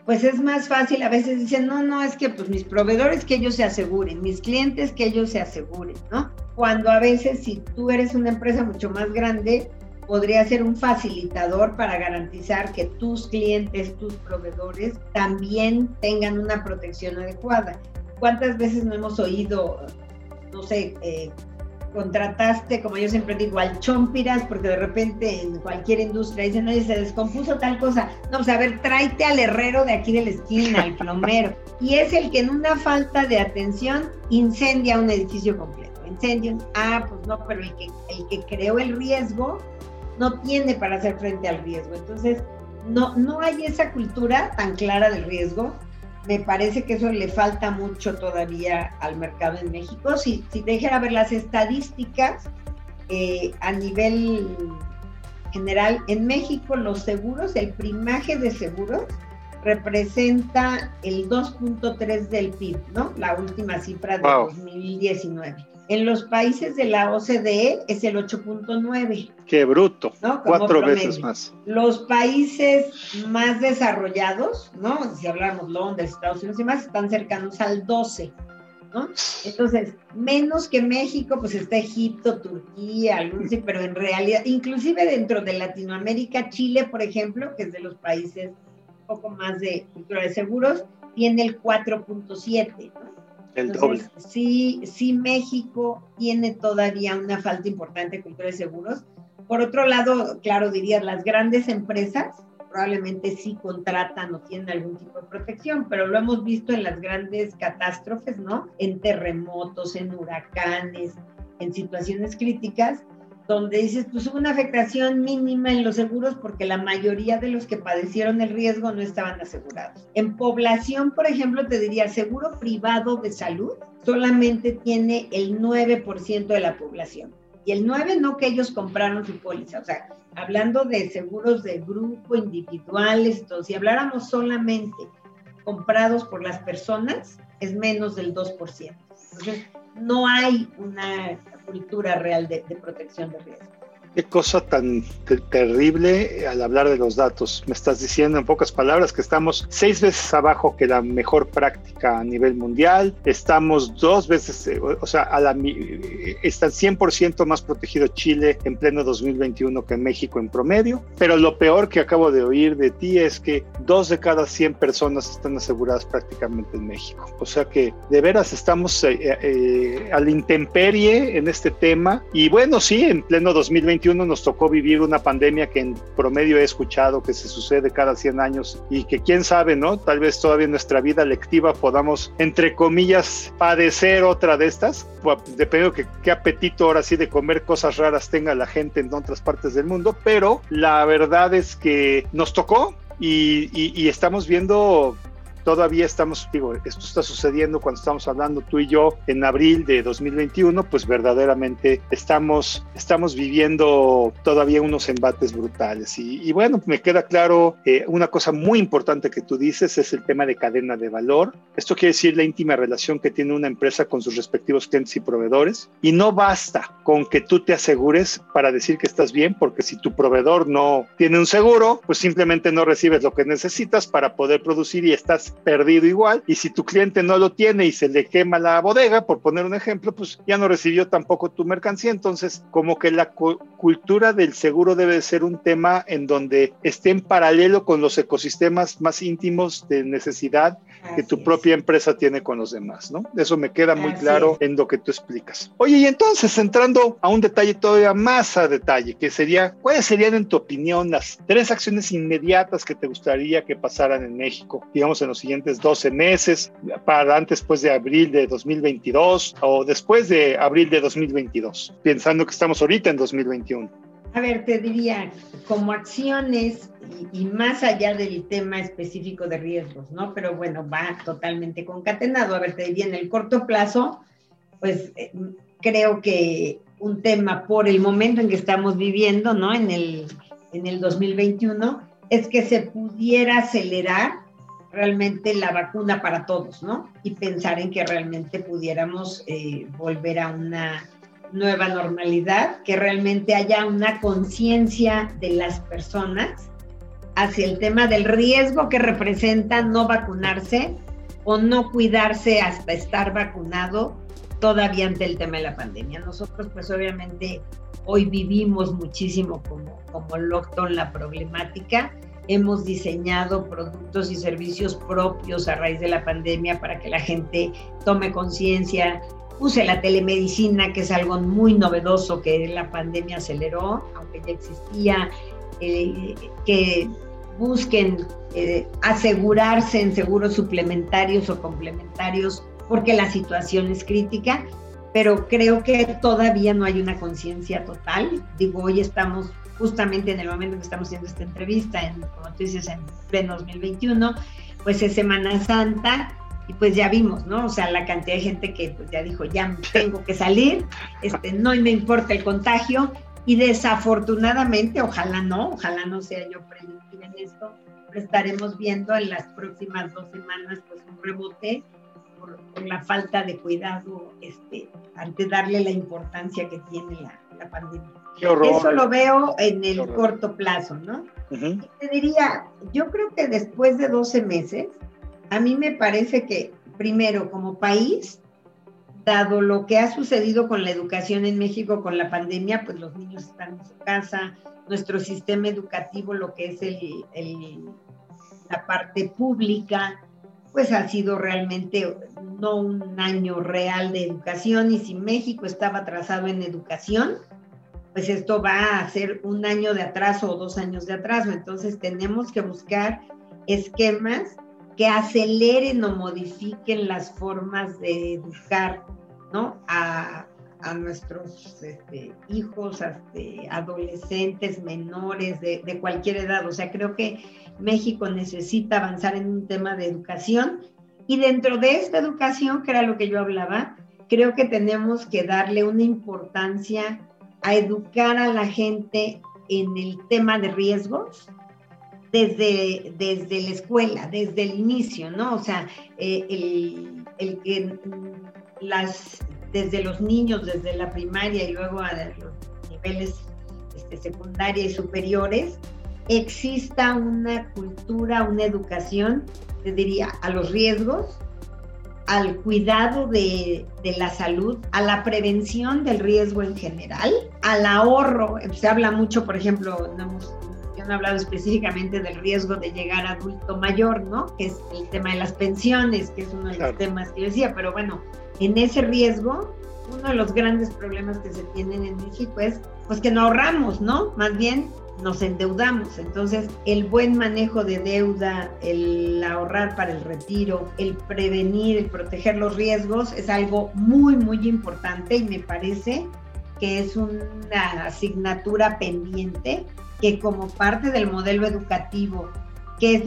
pues es más fácil. A veces dicen, no, no, es que pues mis proveedores que ellos se aseguren, mis clientes que ellos se aseguren, ¿no? Cuando a veces si tú eres una empresa mucho más grande, podría ser un facilitador para garantizar que tus clientes, tus proveedores también tengan una protección adecuada. ¿Cuántas veces no hemos oído no sé, eh, contrataste, como yo siempre digo, al chompiras, porque de repente en cualquier industria dicen, oye, se descompuso tal cosa. No, pues a ver, tráete al herrero de aquí de la esquina, al plomero. Y es el que en una falta de atención incendia un edificio completo. Incendia, ah, pues no, pero el que, el que creó el riesgo no tiene para hacer frente al riesgo. Entonces, no, no hay esa cultura tan clara del riesgo me parece que eso le falta mucho todavía al mercado en México. Si, si te dijera ver las estadísticas eh, a nivel general, en México los seguros, el primaje de seguros representa el 2.3 del PIB, ¿no? La última cifra de 2019. En los países de la OCDE es el 8.9. Qué bruto, cuatro veces más. Los países más desarrollados, ¿no? Si hablamos Londres, Estados Unidos y más, están cercanos al 12. ¿no? Entonces, menos que México, pues está Egipto, Turquía, pero en realidad, inclusive dentro de Latinoamérica, Chile, por ejemplo, que es de los países un poco más de cultura de seguros, tiene el 4.7, ¿no? El doble. Sí, sí, México tiene todavía una falta importante de cultura de seguros. Por otro lado, claro, dirías, las grandes empresas probablemente sí contratan o tienen algún tipo de protección, pero lo hemos visto en las grandes catástrofes, ¿no? En terremotos, en huracanes, en situaciones críticas, donde dices, pues hubo una afectación mínima en los seguros porque la mayoría de los que padecieron el riesgo no estaban asegurados. En población, por ejemplo, te diría, seguro privado de salud solamente tiene el 9% de la población. Y el 9 no que ellos compraron su póliza, o sea, hablando de seguros de grupo, individuales, si habláramos solamente comprados por las personas, es menos del 2%. Entonces, no hay una cultura real de, de protección de riesgo. Qué cosa tan terrible al hablar de los datos. Me estás diciendo en pocas palabras que estamos seis veces abajo que la mejor práctica a nivel mundial. Estamos dos veces, eh, o sea, a la, está 100% más protegido Chile en pleno 2021 que México en promedio. Pero lo peor que acabo de oír de ti es que dos de cada 100 personas están aseguradas prácticamente en México. O sea que de veras estamos eh, eh, a la intemperie en este tema. Y bueno, sí, en pleno 2021 nos tocó vivir una pandemia que en promedio he escuchado que se sucede cada 100 años y que quién sabe, ¿no? Tal vez todavía nuestra vida lectiva podamos, entre comillas, padecer otra de estas. Depende de qué apetito ahora sí de comer cosas raras tenga la gente en otras partes del mundo, pero la verdad es que nos tocó y estamos viendo todavía estamos, digo, esto está sucediendo cuando estamos hablando tú y yo en abril de 2021, pues verdaderamente estamos, estamos viviendo todavía unos embates brutales. Y, bueno, me queda claro eh, una cosa muy importante que tú dices es el tema de cadena de valor. Esto quiere decir la íntima relación que tiene una empresa con sus respectivos clientes y proveedores. Y no basta con que tú te asegures para decir que estás bien, porque si tu proveedor no tiene un seguro, pues simplemente no recibes lo que necesitas para poder producir y estás perdido igual. Y si tu cliente no lo tiene y se le quema la bodega, por poner un ejemplo, pues ya no recibió tampoco tu mercancía. Entonces, como que la cultura del seguro debe ser un tema en donde esté en paralelo con los ecosistemas más íntimos de necesidad que tu propia empresa tiene con los demás, ¿no? Eso me queda muy claro en lo que tú explicas. Oye, y entonces entrando a un detalle todavía más a detalle, que sería, ¿cuáles serían en tu opinión las tres acciones inmediatas que te gustaría que pasaran en México, digamos en los siguientes 12 meses, para antes pues de abril de 2022 o después de abril de 2022, pensando que estamos ahorita en 2021? A ver, te diría, como acciones y, más allá del tema específico de riesgos, ¿no? Pero bueno, va totalmente concatenado. A ver, te diría, en el corto plazo, pues eh, creo que un tema por el momento en que estamos viviendo, ¿no? En el, en el 2021, es que se pudiera acelerar realmente la vacuna para todos, ¿no? Y pensar en que realmente pudiéramos eh, volver a una nueva normalidad, que realmente haya una conciencia de las personas hacia el tema del riesgo que representa no vacunarse o no cuidarse hasta estar vacunado todavía ante el tema de la pandemia. Nosotros pues obviamente hoy vivimos muchísimo como, como Lockton la problemática. Hemos diseñado productos y servicios propios a raíz de la pandemia para que la gente tome conciencia, use la telemedicina, que es algo muy novedoso que la pandemia aceleró, aunque ya existía, eh, que busquen eh, asegurarse en seguros suplementarios o complementarios porque la situación es crítica, pero creo que todavía no hay una conciencia total. Digo, hoy estamos justamente en el momento en que estamos haciendo esta entrevista, en, como tú dices, en pleno 2021, pues es Semana Santa y pues ya vimos, ¿no? O sea, la cantidad de gente que pues ya dijo, ya tengo que salir, este, no me importa el contagio y desafortunadamente, ojalá no, ojalá no sea yo predictiva en esto, pero estaremos viendo en las próximas dos semanas pues un rebote por, la falta de cuidado este, ante darle la importancia que tiene la, la pandemia. Eso lo veo en el corto plazo, ¿no? Te diría, yo creo que después de 12 meses, a mí me parece que, primero, como país, dado lo que ha sucedido con la educación en México con la pandemia, pues los niños están en su casa, nuestro sistema educativo, lo que es el, la parte pública, pues ha sido realmente no un año real de educación y si México estaba atrasado en educación, pues esto va a ser un año de atraso o dos años de atraso. Entonces tenemos que buscar esquemas que aceleren o modifiquen las formas de educar ¿no? a, nuestros este, hijos, este, adolescentes, menores, de, de, cualquier edad. O sea, creo que México necesita avanzar en un tema de educación y dentro de esta educación, que era lo que yo hablaba, creo que tenemos que darle una importancia a educar a la gente en el tema de riesgos desde, desde la escuela, desde el inicio, ¿no? O sea, eh, el, el que las desde los niños, desde la primaria y luego a los niveles este, secundaria y superiores, exista una cultura, una educación, te diría, a los riesgos, al cuidado de, de, la salud, a la prevención del riesgo en general, al ahorro. Se habla mucho, por ejemplo, no hemos, yo no he hablado específicamente del riesgo de llegar a adulto mayor, ¿no? Que es el tema de las pensiones, que es uno de claro. los temas que yo decía, pero bueno, en ese riesgo, uno de los grandes problemas que se tienen en México es pues que no ahorramos, ¿no? Más bien nos endeudamos. Entonces, el buen manejo de deuda, el ahorrar para el retiro, el prevenir, el proteger los riesgos es algo muy, muy importante y me parece que es una asignatura pendiente que como parte del modelo educativo, que es,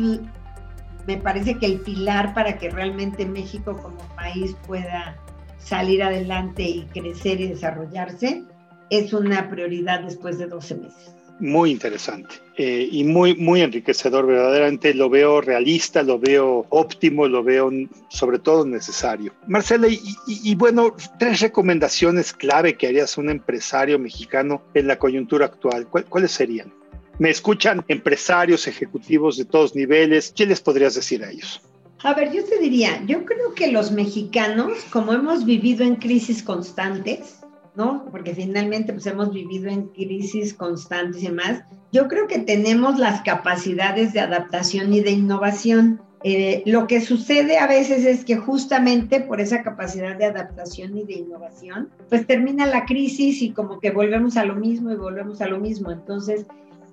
me parece que el pilar para que realmente México como país pueda salir adelante y crecer y desarrollarse, es una prioridad después de 12 meses. Muy interesante eh, y muy, muy enriquecedor, verdaderamente lo veo realista, lo veo óptimo, lo veo sobre todo necesario. Marcela, y, y, y, bueno, tres recomendaciones clave que harías a un empresario mexicano en la coyuntura actual, ¿cuáles serían? Me escuchan empresarios, ejecutivos de todos niveles, ¿qué les podrías decir a ellos? A ver, yo te diría, yo creo que los mexicanos, como hemos vivido en crisis constantes, ¿no? Porque finalmente pues hemos vivido en crisis constantes y demás, yo creo que tenemos las capacidades de adaptación y de innovación. Eh, lo que sucede a veces es que justamente por esa capacidad de adaptación y de innovación, pues termina la crisis y como que volvemos a lo mismo y volvemos a lo mismo. Entonces,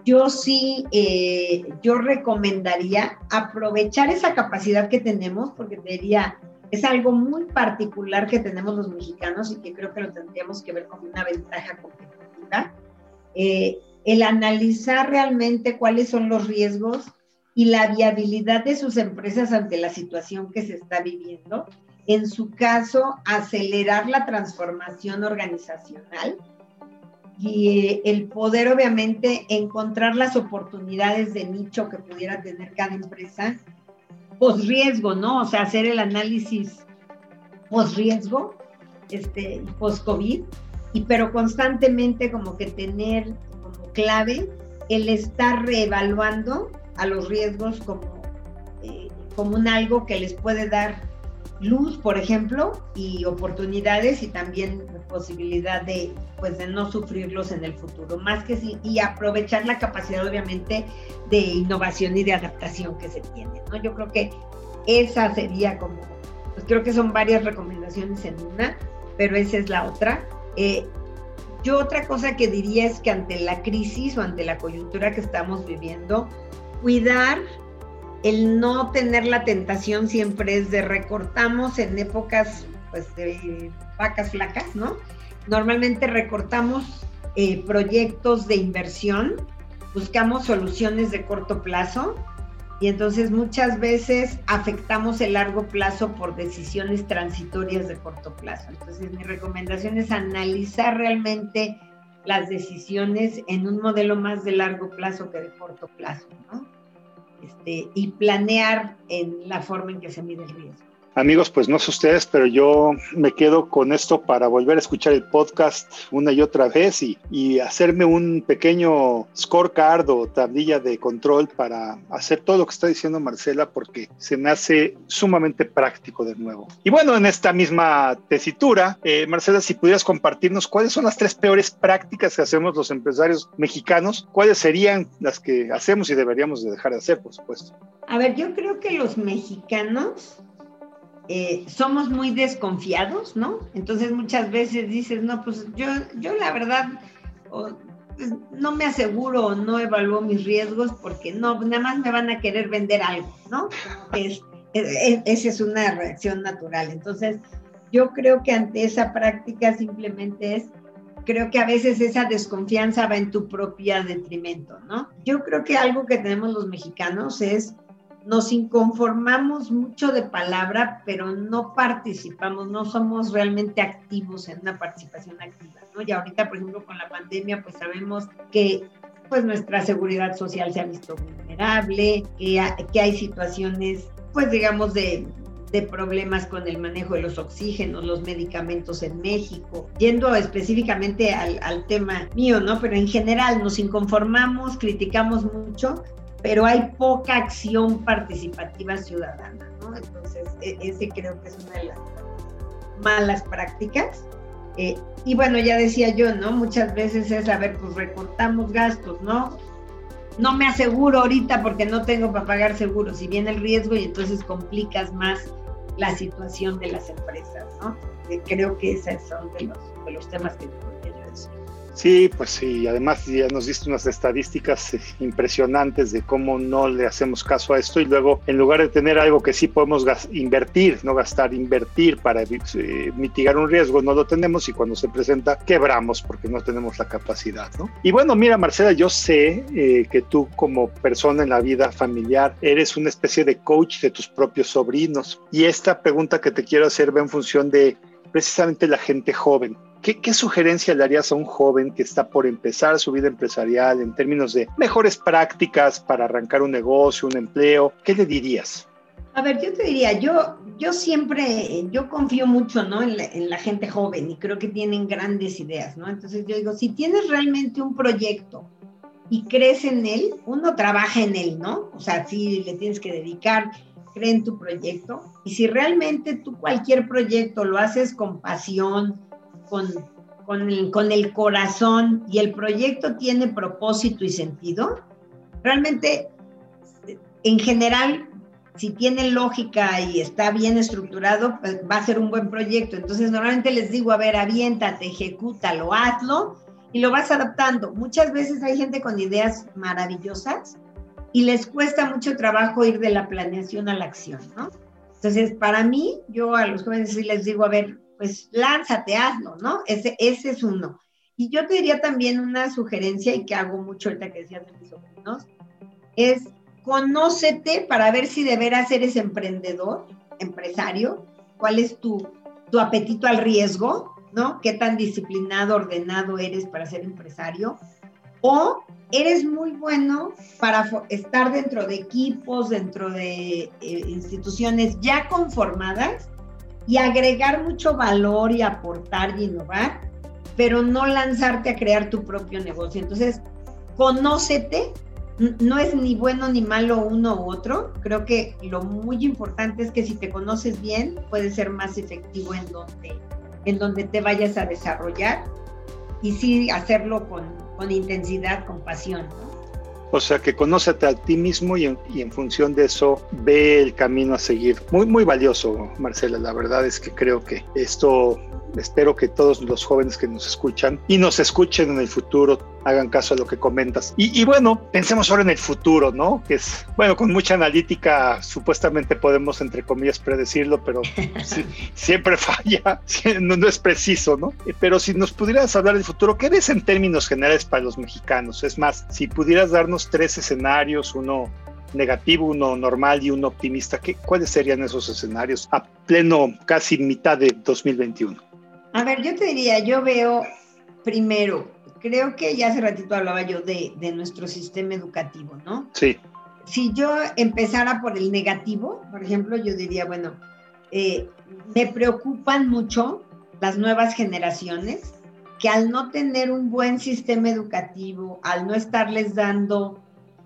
yo sí, eh, yo recomendaría aprovechar esa capacidad que tenemos, porque te diría, es algo muy particular que tenemos los mexicanos y que creo que lo tendríamos que ver como una ventaja competitiva. Eh, el analizar realmente cuáles son los riesgos y la viabilidad de sus empresas ante la situación que se está viviendo. En su caso, acelerar la transformación organizacional y eh, el poder obviamente encontrar las oportunidades de nicho que pudiera tener cada empresa post riesgo, ¿no? O sea, hacer el análisis post riesgo, este, post COVID, y pero constantemente como que tener como clave el estar reevaluando a los riesgos como, eh, como un algo que les puede dar luz, por ejemplo, y oportunidades y también posibilidad de, pues, de no sufrirlos en el futuro, más que sí, y aprovechar la capacidad, obviamente, de innovación y de adaptación que se tiene, ¿no? Yo creo que esa sería como, pues creo que son varias recomendaciones en una, pero esa es la otra. Eh, yo otra cosa que diría es que ante la crisis o ante la coyuntura que estamos viviendo, cuidar el no tener la tentación siempre es de recortamos en épocas pues de vacas flacas, ¿no? Normalmente recortamos eh, proyectos de inversión, buscamos soluciones de corto plazo y entonces muchas veces afectamos el largo plazo por decisiones transitorias de corto plazo. Entonces mi recomendación es analizar realmente las decisiones en un modelo más de largo plazo que de corto plazo, ¿no? Este, y planear en la forma en que se mide el riesgo. Amigos, pues no sé ustedes, pero yo me quedo con esto para volver a escuchar el podcast una y otra vez y, hacerme un pequeño scorecard o tablilla de control para hacer todo lo que está diciendo Marcela porque se me hace sumamente práctico de nuevo. Y bueno, en esta misma tesitura, eh, Marcela, si pudieras compartirnos cuáles son las tres peores prácticas que hacemos los empresarios mexicanos, cuáles serían las que hacemos y deberíamos de dejar de hacer, por supuesto. A ver, yo creo que los mexicanos eh, somos muy desconfiados, ¿no? Entonces muchas veces dices, no, pues yo, yo la verdad pues, no me aseguro o no evalúo mis riesgos porque no, nada más me van a querer vender algo, ¿no? Es, esa es una reacción natural. Entonces, yo creo que ante esa práctica simplemente es, creo que a veces esa desconfianza va en tu propia detrimento, ¿no? Yo creo que algo que tenemos los mexicanos es nos inconformamos mucho de palabra, pero no participamos, no somos realmente activos en una participación activa, ¿no? Y ahorita, por ejemplo, con la pandemia, pues sabemos que pues nuestra seguridad social se ha visto vulnerable, que, que hay situaciones, pues digamos, de, de problemas con el manejo de los oxígenos, los medicamentos en México. Yendo específicamente al, al, tema mío, ¿no? Pero en general nos inconformamos, criticamos mucho, pero hay poca acción participativa ciudadana, ¿no? Entonces, e, ese creo que es una de las malas prácticas. Eh, y bueno, ya decía yo, ¿no? Muchas veces es, a ver, pues recortamos gastos, ¿no? No me aseguro ahorita porque no tengo para pagar seguro, si viene el riesgo y entonces complicas más la situación de las empresas, ¿no? Eh, creo que esos son de los, de los temas que Sí, pues sí, además ya nos diste unas estadísticas eh, impresionantes de cómo no le hacemos caso a esto y luego en lugar de tener algo que sí podemos invertir, no gastar, invertir para eh, mitigar un riesgo, no lo tenemos y cuando se presenta quebramos porque no tenemos la capacidad, ¿no? Y bueno, mira Marcela, yo sé eh, que tú como persona en la vida familiar eres una especie de coach de tus propios sobrinos y esta pregunta que te quiero hacer va en función de precisamente la gente joven. ¿Qué, sugerencia le harías a un joven que está por empezar su vida empresarial en términos de mejores prácticas para arrancar un negocio, un empleo? ¿Qué le dirías? A ver, yo te diría, yo, yo siempre, yo confío mucho, ¿no? En la, en la, gente joven y creo que tienen grandes ideas, ¿no? Entonces yo digo, si tienes realmente un proyecto y crees en él, uno trabaja en él, ¿no? O sea, sí le tienes que dedicar, cree en tu proyecto. Y si realmente tú cualquier proyecto lo haces con pasión, con, con, el, con el corazón y el proyecto tiene propósito y sentido, realmente, en general, si tiene lógica y está bien estructurado, pues va a ser un buen proyecto. Entonces, normalmente les digo, a ver, aviéntate, ejecútalo, hazlo y lo vas adaptando. Muchas veces hay gente con ideas maravillosas y les cuesta mucho trabajo ir de la planeación a la acción, ¿no? Entonces, para mí, yo a los jóvenes sí les digo, a ver, pues lánzate, hazlo, ¿no? Ese, es uno. Y yo te diría también una sugerencia, y que hago mucho ahorita que decías de mis sobrinos, es conócete para ver si de veras eres emprendedor, empresario, cuál es tu, tu apetito al riesgo, ¿no? ¿Qué tan disciplinado, ordenado eres para ser empresario? O eres muy bueno para estar dentro de equipos, dentro de eh, instituciones ya conformadas y agregar mucho valor y aportar y innovar, pero no lanzarte a crear tu propio negocio. Entonces, conócete, no es ni bueno ni malo uno u otro. Creo que lo muy importante es que si te conoces bien, puedes ser más efectivo en donde, en donde te vayas a desarrollar y sí hacerlo con, con intensidad, con pasión. O sea, que conócete a ti mismo y en, función de eso ve el camino a seguir. Muy, muy valioso, Marcela. La verdad es que creo que esto espero que todos los jóvenes que nos escuchan y nos escuchen en el futuro hagan caso a lo que comentas. Y, bueno, pensemos ahora en el futuro, ¿no? Que es, bueno, con mucha analítica supuestamente podemos, entre comillas, predecirlo, pero siempre falla, no, no, es preciso, ¿no? Pero si nos pudieras hablar del futuro, ¿qué ves en términos generales para los mexicanos? Es más, si pudieras darnos tres escenarios, uno negativo, uno normal y uno optimista, ¿qué, ¿cuáles serían esos escenarios a pleno, casi mitad de 2021? A ver, yo te diría, yo veo primero, creo que ya hace ratito hablaba yo de, nuestro sistema educativo, ¿no? Sí. Si yo empezara por el negativo, por ejemplo, yo diría, bueno, eh, me preocupan mucho las nuevas generaciones que al no tener un buen sistema educativo, al no estarles dando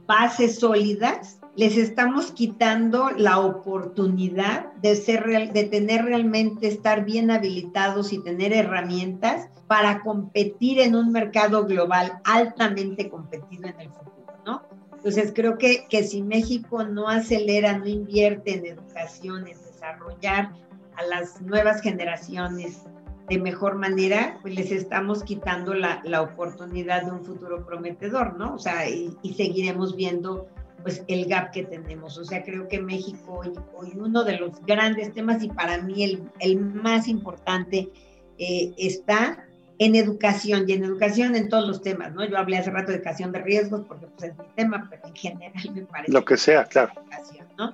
bases sólidas, les estamos quitando la oportunidad de, ser de tener realmente, estar bien habilitados y tener herramientas para competir en un mercado global altamente competido en el futuro, ¿no? Entonces creo que, que si México no acelera, no invierte en educación, en desarrollar a las nuevas generaciones de mejor manera, pues les estamos quitando la, la oportunidad de un futuro prometedor, ¿no? O sea, y, y, seguiremos viendo pues el gap que tenemos. O sea, creo que México hoy, hoy uno de los grandes temas y para mí el, el más importante eh, está en educación y en educación en todos los temas, ¿no? Yo hablé hace rato de educación de riesgos porque pues, es mi tema, pero en general me parece. Lo que sea, claro. Educación, ¿no?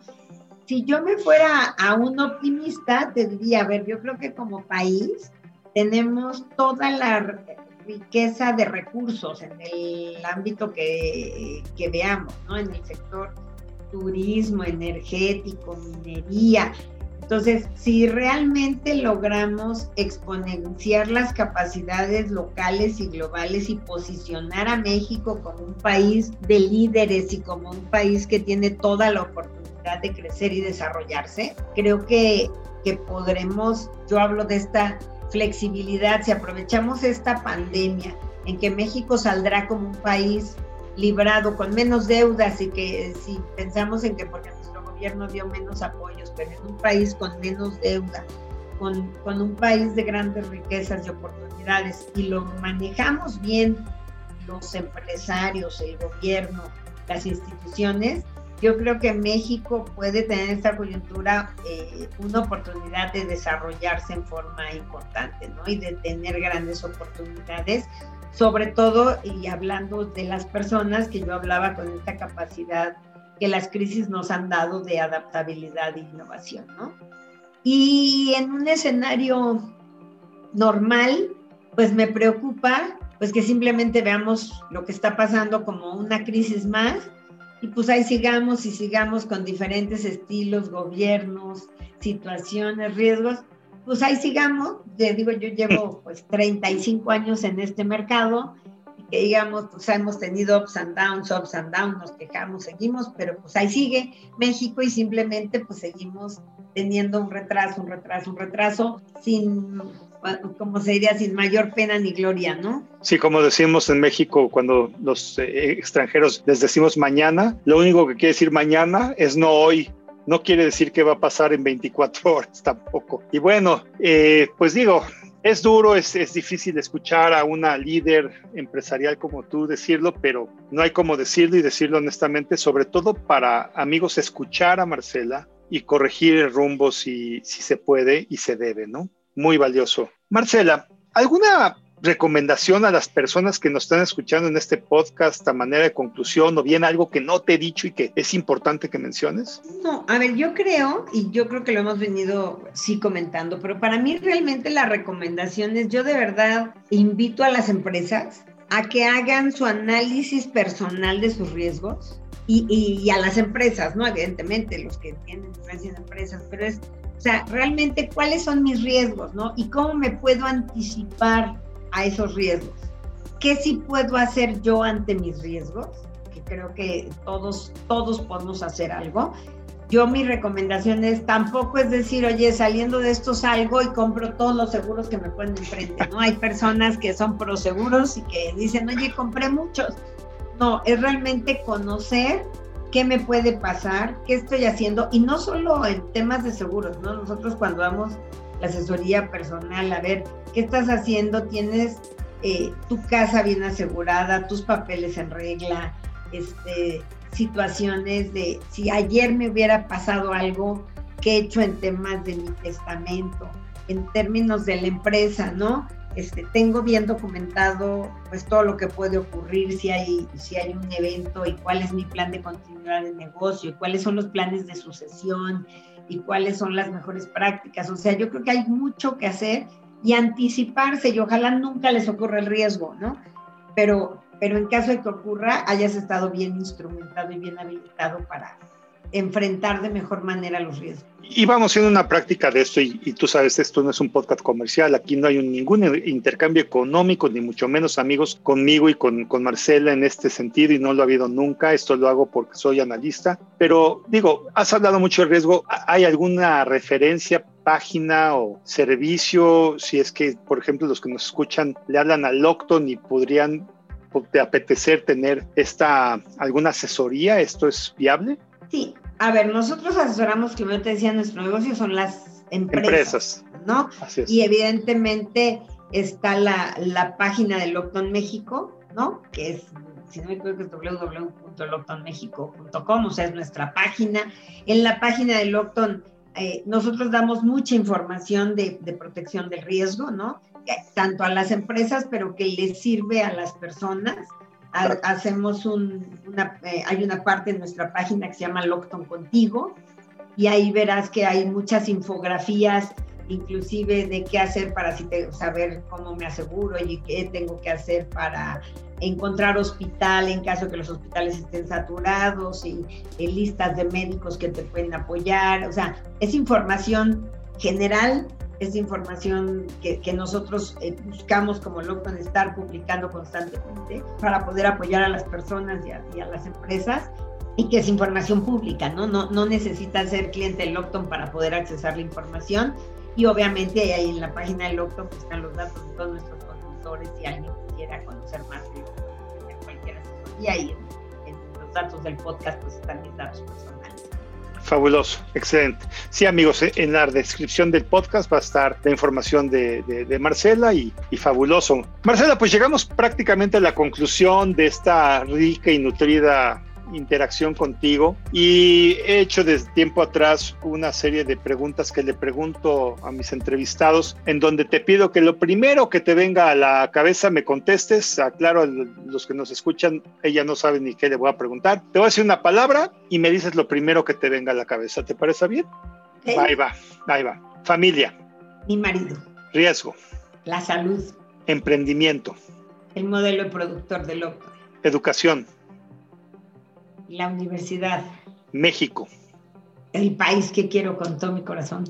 Si yo me fuera a un optimista, te diría, a ver, yo creo que como país tenemos toda la riqueza de recursos en el ámbito que, veamos, ¿no? En el sector turismo, energético, minería, entonces, si realmente logramos exponenciar las capacidades locales y globales y posicionar a México como un país de líderes y como un país que tiene toda la oportunidad de crecer y desarrollarse, creo que, que podremos, yo hablo de esta flexibilidad, si aprovechamos esta pandemia en que México saldrá como un país librado con menos deudas y que si pensamos en que porque gobierno dio menos apoyos, pero en un país con menos deuda, con, con un país de grandes riquezas y oportunidades, y lo manejamos bien los empresarios, el gobierno, las instituciones, yo creo que México puede tener esta coyuntura eh, una oportunidad de desarrollarse en forma importante, ¿no? Y de tener grandes oportunidades, sobre todo, y hablando de las personas que yo hablaba con esta capacidad que las crisis nos han dado de adaptabilidad e innovación, ¿no? Y en un escenario normal, pues me preocupa pues que simplemente veamos lo que está pasando como una crisis más y pues ahí sigamos y sigamos con diferentes estilos, gobiernos, situaciones, riesgos, pues ahí sigamos. Te digo, yo llevo pues 35 años en este mercado que digamos, pues hemos tenido ups and downs, ups and downs, nos quejamos, seguimos, pero pues ahí sigue México y simplemente pues seguimos teniendo un retraso, un retraso, un retraso, sin, como se diría, sin mayor pena ni gloria, ¿no? Sí, como decimos en México, cuando los eh, extranjeros les decimos mañana, lo único que quiere decir mañana es no hoy, no quiere decir que va a pasar en 24 horas tampoco. Y bueno, eh, pues digo, es duro, es, es, difícil escuchar a una líder empresarial como tú decirlo, pero no hay como decirlo y decirlo honestamente, sobre todo para amigos escuchar a Marcela y corregir el rumbo si, si se puede y se debe, ¿no? Muy valioso. Marcela, ¿alguna recomendación a las personas que nos están escuchando en este podcast a manera de conclusión o bien algo que no te he dicho y que es importante que menciones? No, a ver, yo creo, y yo creo que lo hemos venido sí comentando, pero para mí realmente la recomendación es, yo de verdad invito a las empresas a que hagan su análisis personal de sus riesgos y, y, a las empresas, ¿no? Evidentemente, los que tienen en empresas, pero es, o sea, realmente cuáles son mis riesgos, ¿no? Y cómo me puedo anticipar a esos riesgos. ¿Qué sí puedo hacer yo ante mis riesgos? Que creo que todos, todos podemos hacer algo. Yo mi recomendación es tampoco es decir, oye, saliendo de esto salgo y compro todos los seguros que me ponen enfrente, ¿no? Hay personas que son pro seguros y que dicen, oye, compré muchos. No, es realmente conocer qué me puede pasar, qué estoy haciendo, y no solo en temas de seguros, ¿no? Nosotros cuando damos la asesoría personal, a ver, ¿qué estás haciendo? ¿Tienes eh, tu casa bien asegurada, tus papeles en regla? Este, situaciones de si ayer me hubiera pasado algo que he hecho en temas de mi testamento, en términos de la empresa, ¿no? Este, tengo bien documentado pues todo lo que puede ocurrir si hay, si hay un evento y cuál es mi plan de continuidad de negocio y cuáles son los planes de sucesión y cuáles son las mejores prácticas. O sea, yo creo que hay mucho que hacer y anticiparse y ojalá nunca les ocurra el riesgo, ¿no? Pero, pero en caso de que ocurra, hayas estado bien instrumentado y bien habilitado para enfrentar de mejor manera los riesgos. Y vamos haciendo una práctica de esto, y, tú sabes, esto no es un podcast comercial, aquí no hay un, ningún intercambio económico, ni mucho menos amigos conmigo y con, con Marcela en este sentido, y no lo ha habido nunca, esto lo hago porque soy analista, pero digo, has hablado mucho de riesgo, ¿hay alguna referencia página o servicio, si es que, por ejemplo, los que nos escuchan le hablan al Locton y podrían apetecer tener esta alguna asesoría, ¿esto es viable? Sí, a ver, nosotros asesoramos, como yo te decía, nuestro negocio son las empresas, ¿no? Y evidentemente está la, la página de Locton México, ¿no? Que es si no me equivoco, es www.loctonmexico.com, o sea, es nuestra página. En la página de Locton, eh, nosotros damos mucha información de, de, protección del riesgo, ¿no? Tanto a las empresas, pero que les sirve a las personas. Hacemos un, una, eh, hay una parte en nuestra página que se llama Locton Contigo, y ahí verás que hay muchas infografías inclusive de qué hacer para saber cómo me aseguro y qué tengo que hacer para encontrar hospital en caso de que los hospitales estén saturados y, listas de médicos que te pueden apoyar. O sea, es información general, es información que, nosotros eh, buscamos como Lockton estar publicando constantemente para poder apoyar a las personas y a, las empresas y que es información pública, ¿no? No, no necesitas ser cliente de Lockton para poder accesar la información, y obviamente ahí en la página del Octo pues, están los datos de todos nuestros consultores si alguien quisiera conocer más de, cualquier asesoría y en, los datos del podcast pues están mis datos personales. Fabuloso, excelente. Sí, amigos, eh, en la descripción del podcast va a estar la información de, Marcela y, y, fabuloso. Marcela, pues llegamos prácticamente a la conclusión de esta rica y nutrida interacción contigo y he hecho desde tiempo atrás una serie de preguntas que le pregunto a mis entrevistados en donde te pido que lo primero que te venga a la cabeza me contestes. Aclaro, los que nos escuchan, ella no sabe ni qué le voy a preguntar. Te voy a decir una palabra y me dices lo primero que te venga a la cabeza. ¿Te parece bien? Ahí va, ahí va. Familia. Mi marido. Riesgo. La salud. Emprendimiento. El modelo productor del loco. Educación. La universidad. México. El país que quiero con todo mi corazón.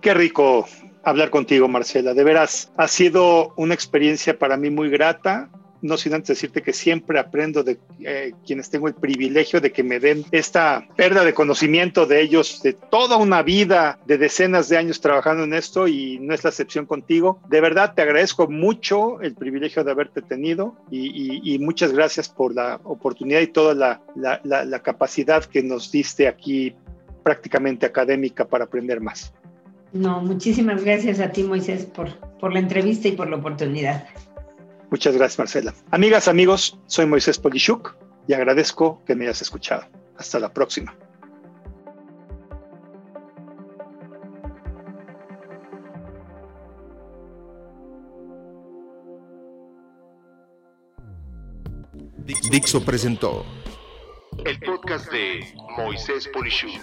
Qué rico hablar contigo, Marcela. De veras, ha sido una experiencia para mí muy grata no sin antes decirte que siempre aprendo de eh, quienes tengo el privilegio de que me den esta pérdida de conocimiento de ellos, de toda una vida, de decenas de años trabajando en esto y no es la excepción contigo. De verdad te agradezco mucho el privilegio de haberte tenido y, muchas gracias por la oportunidad y toda la, la capacidad que nos diste aquí prácticamente académica para aprender más. No, muchísimas gracias a ti, Moisés, por, por la entrevista y por la oportunidad. Muchas gracias, Marcela. Amigas, amigos, soy Moisés Polishuk y agradezco que me hayas escuchado. Hasta la próxima. Dixo presentó el podcast de Moisés Polishuk.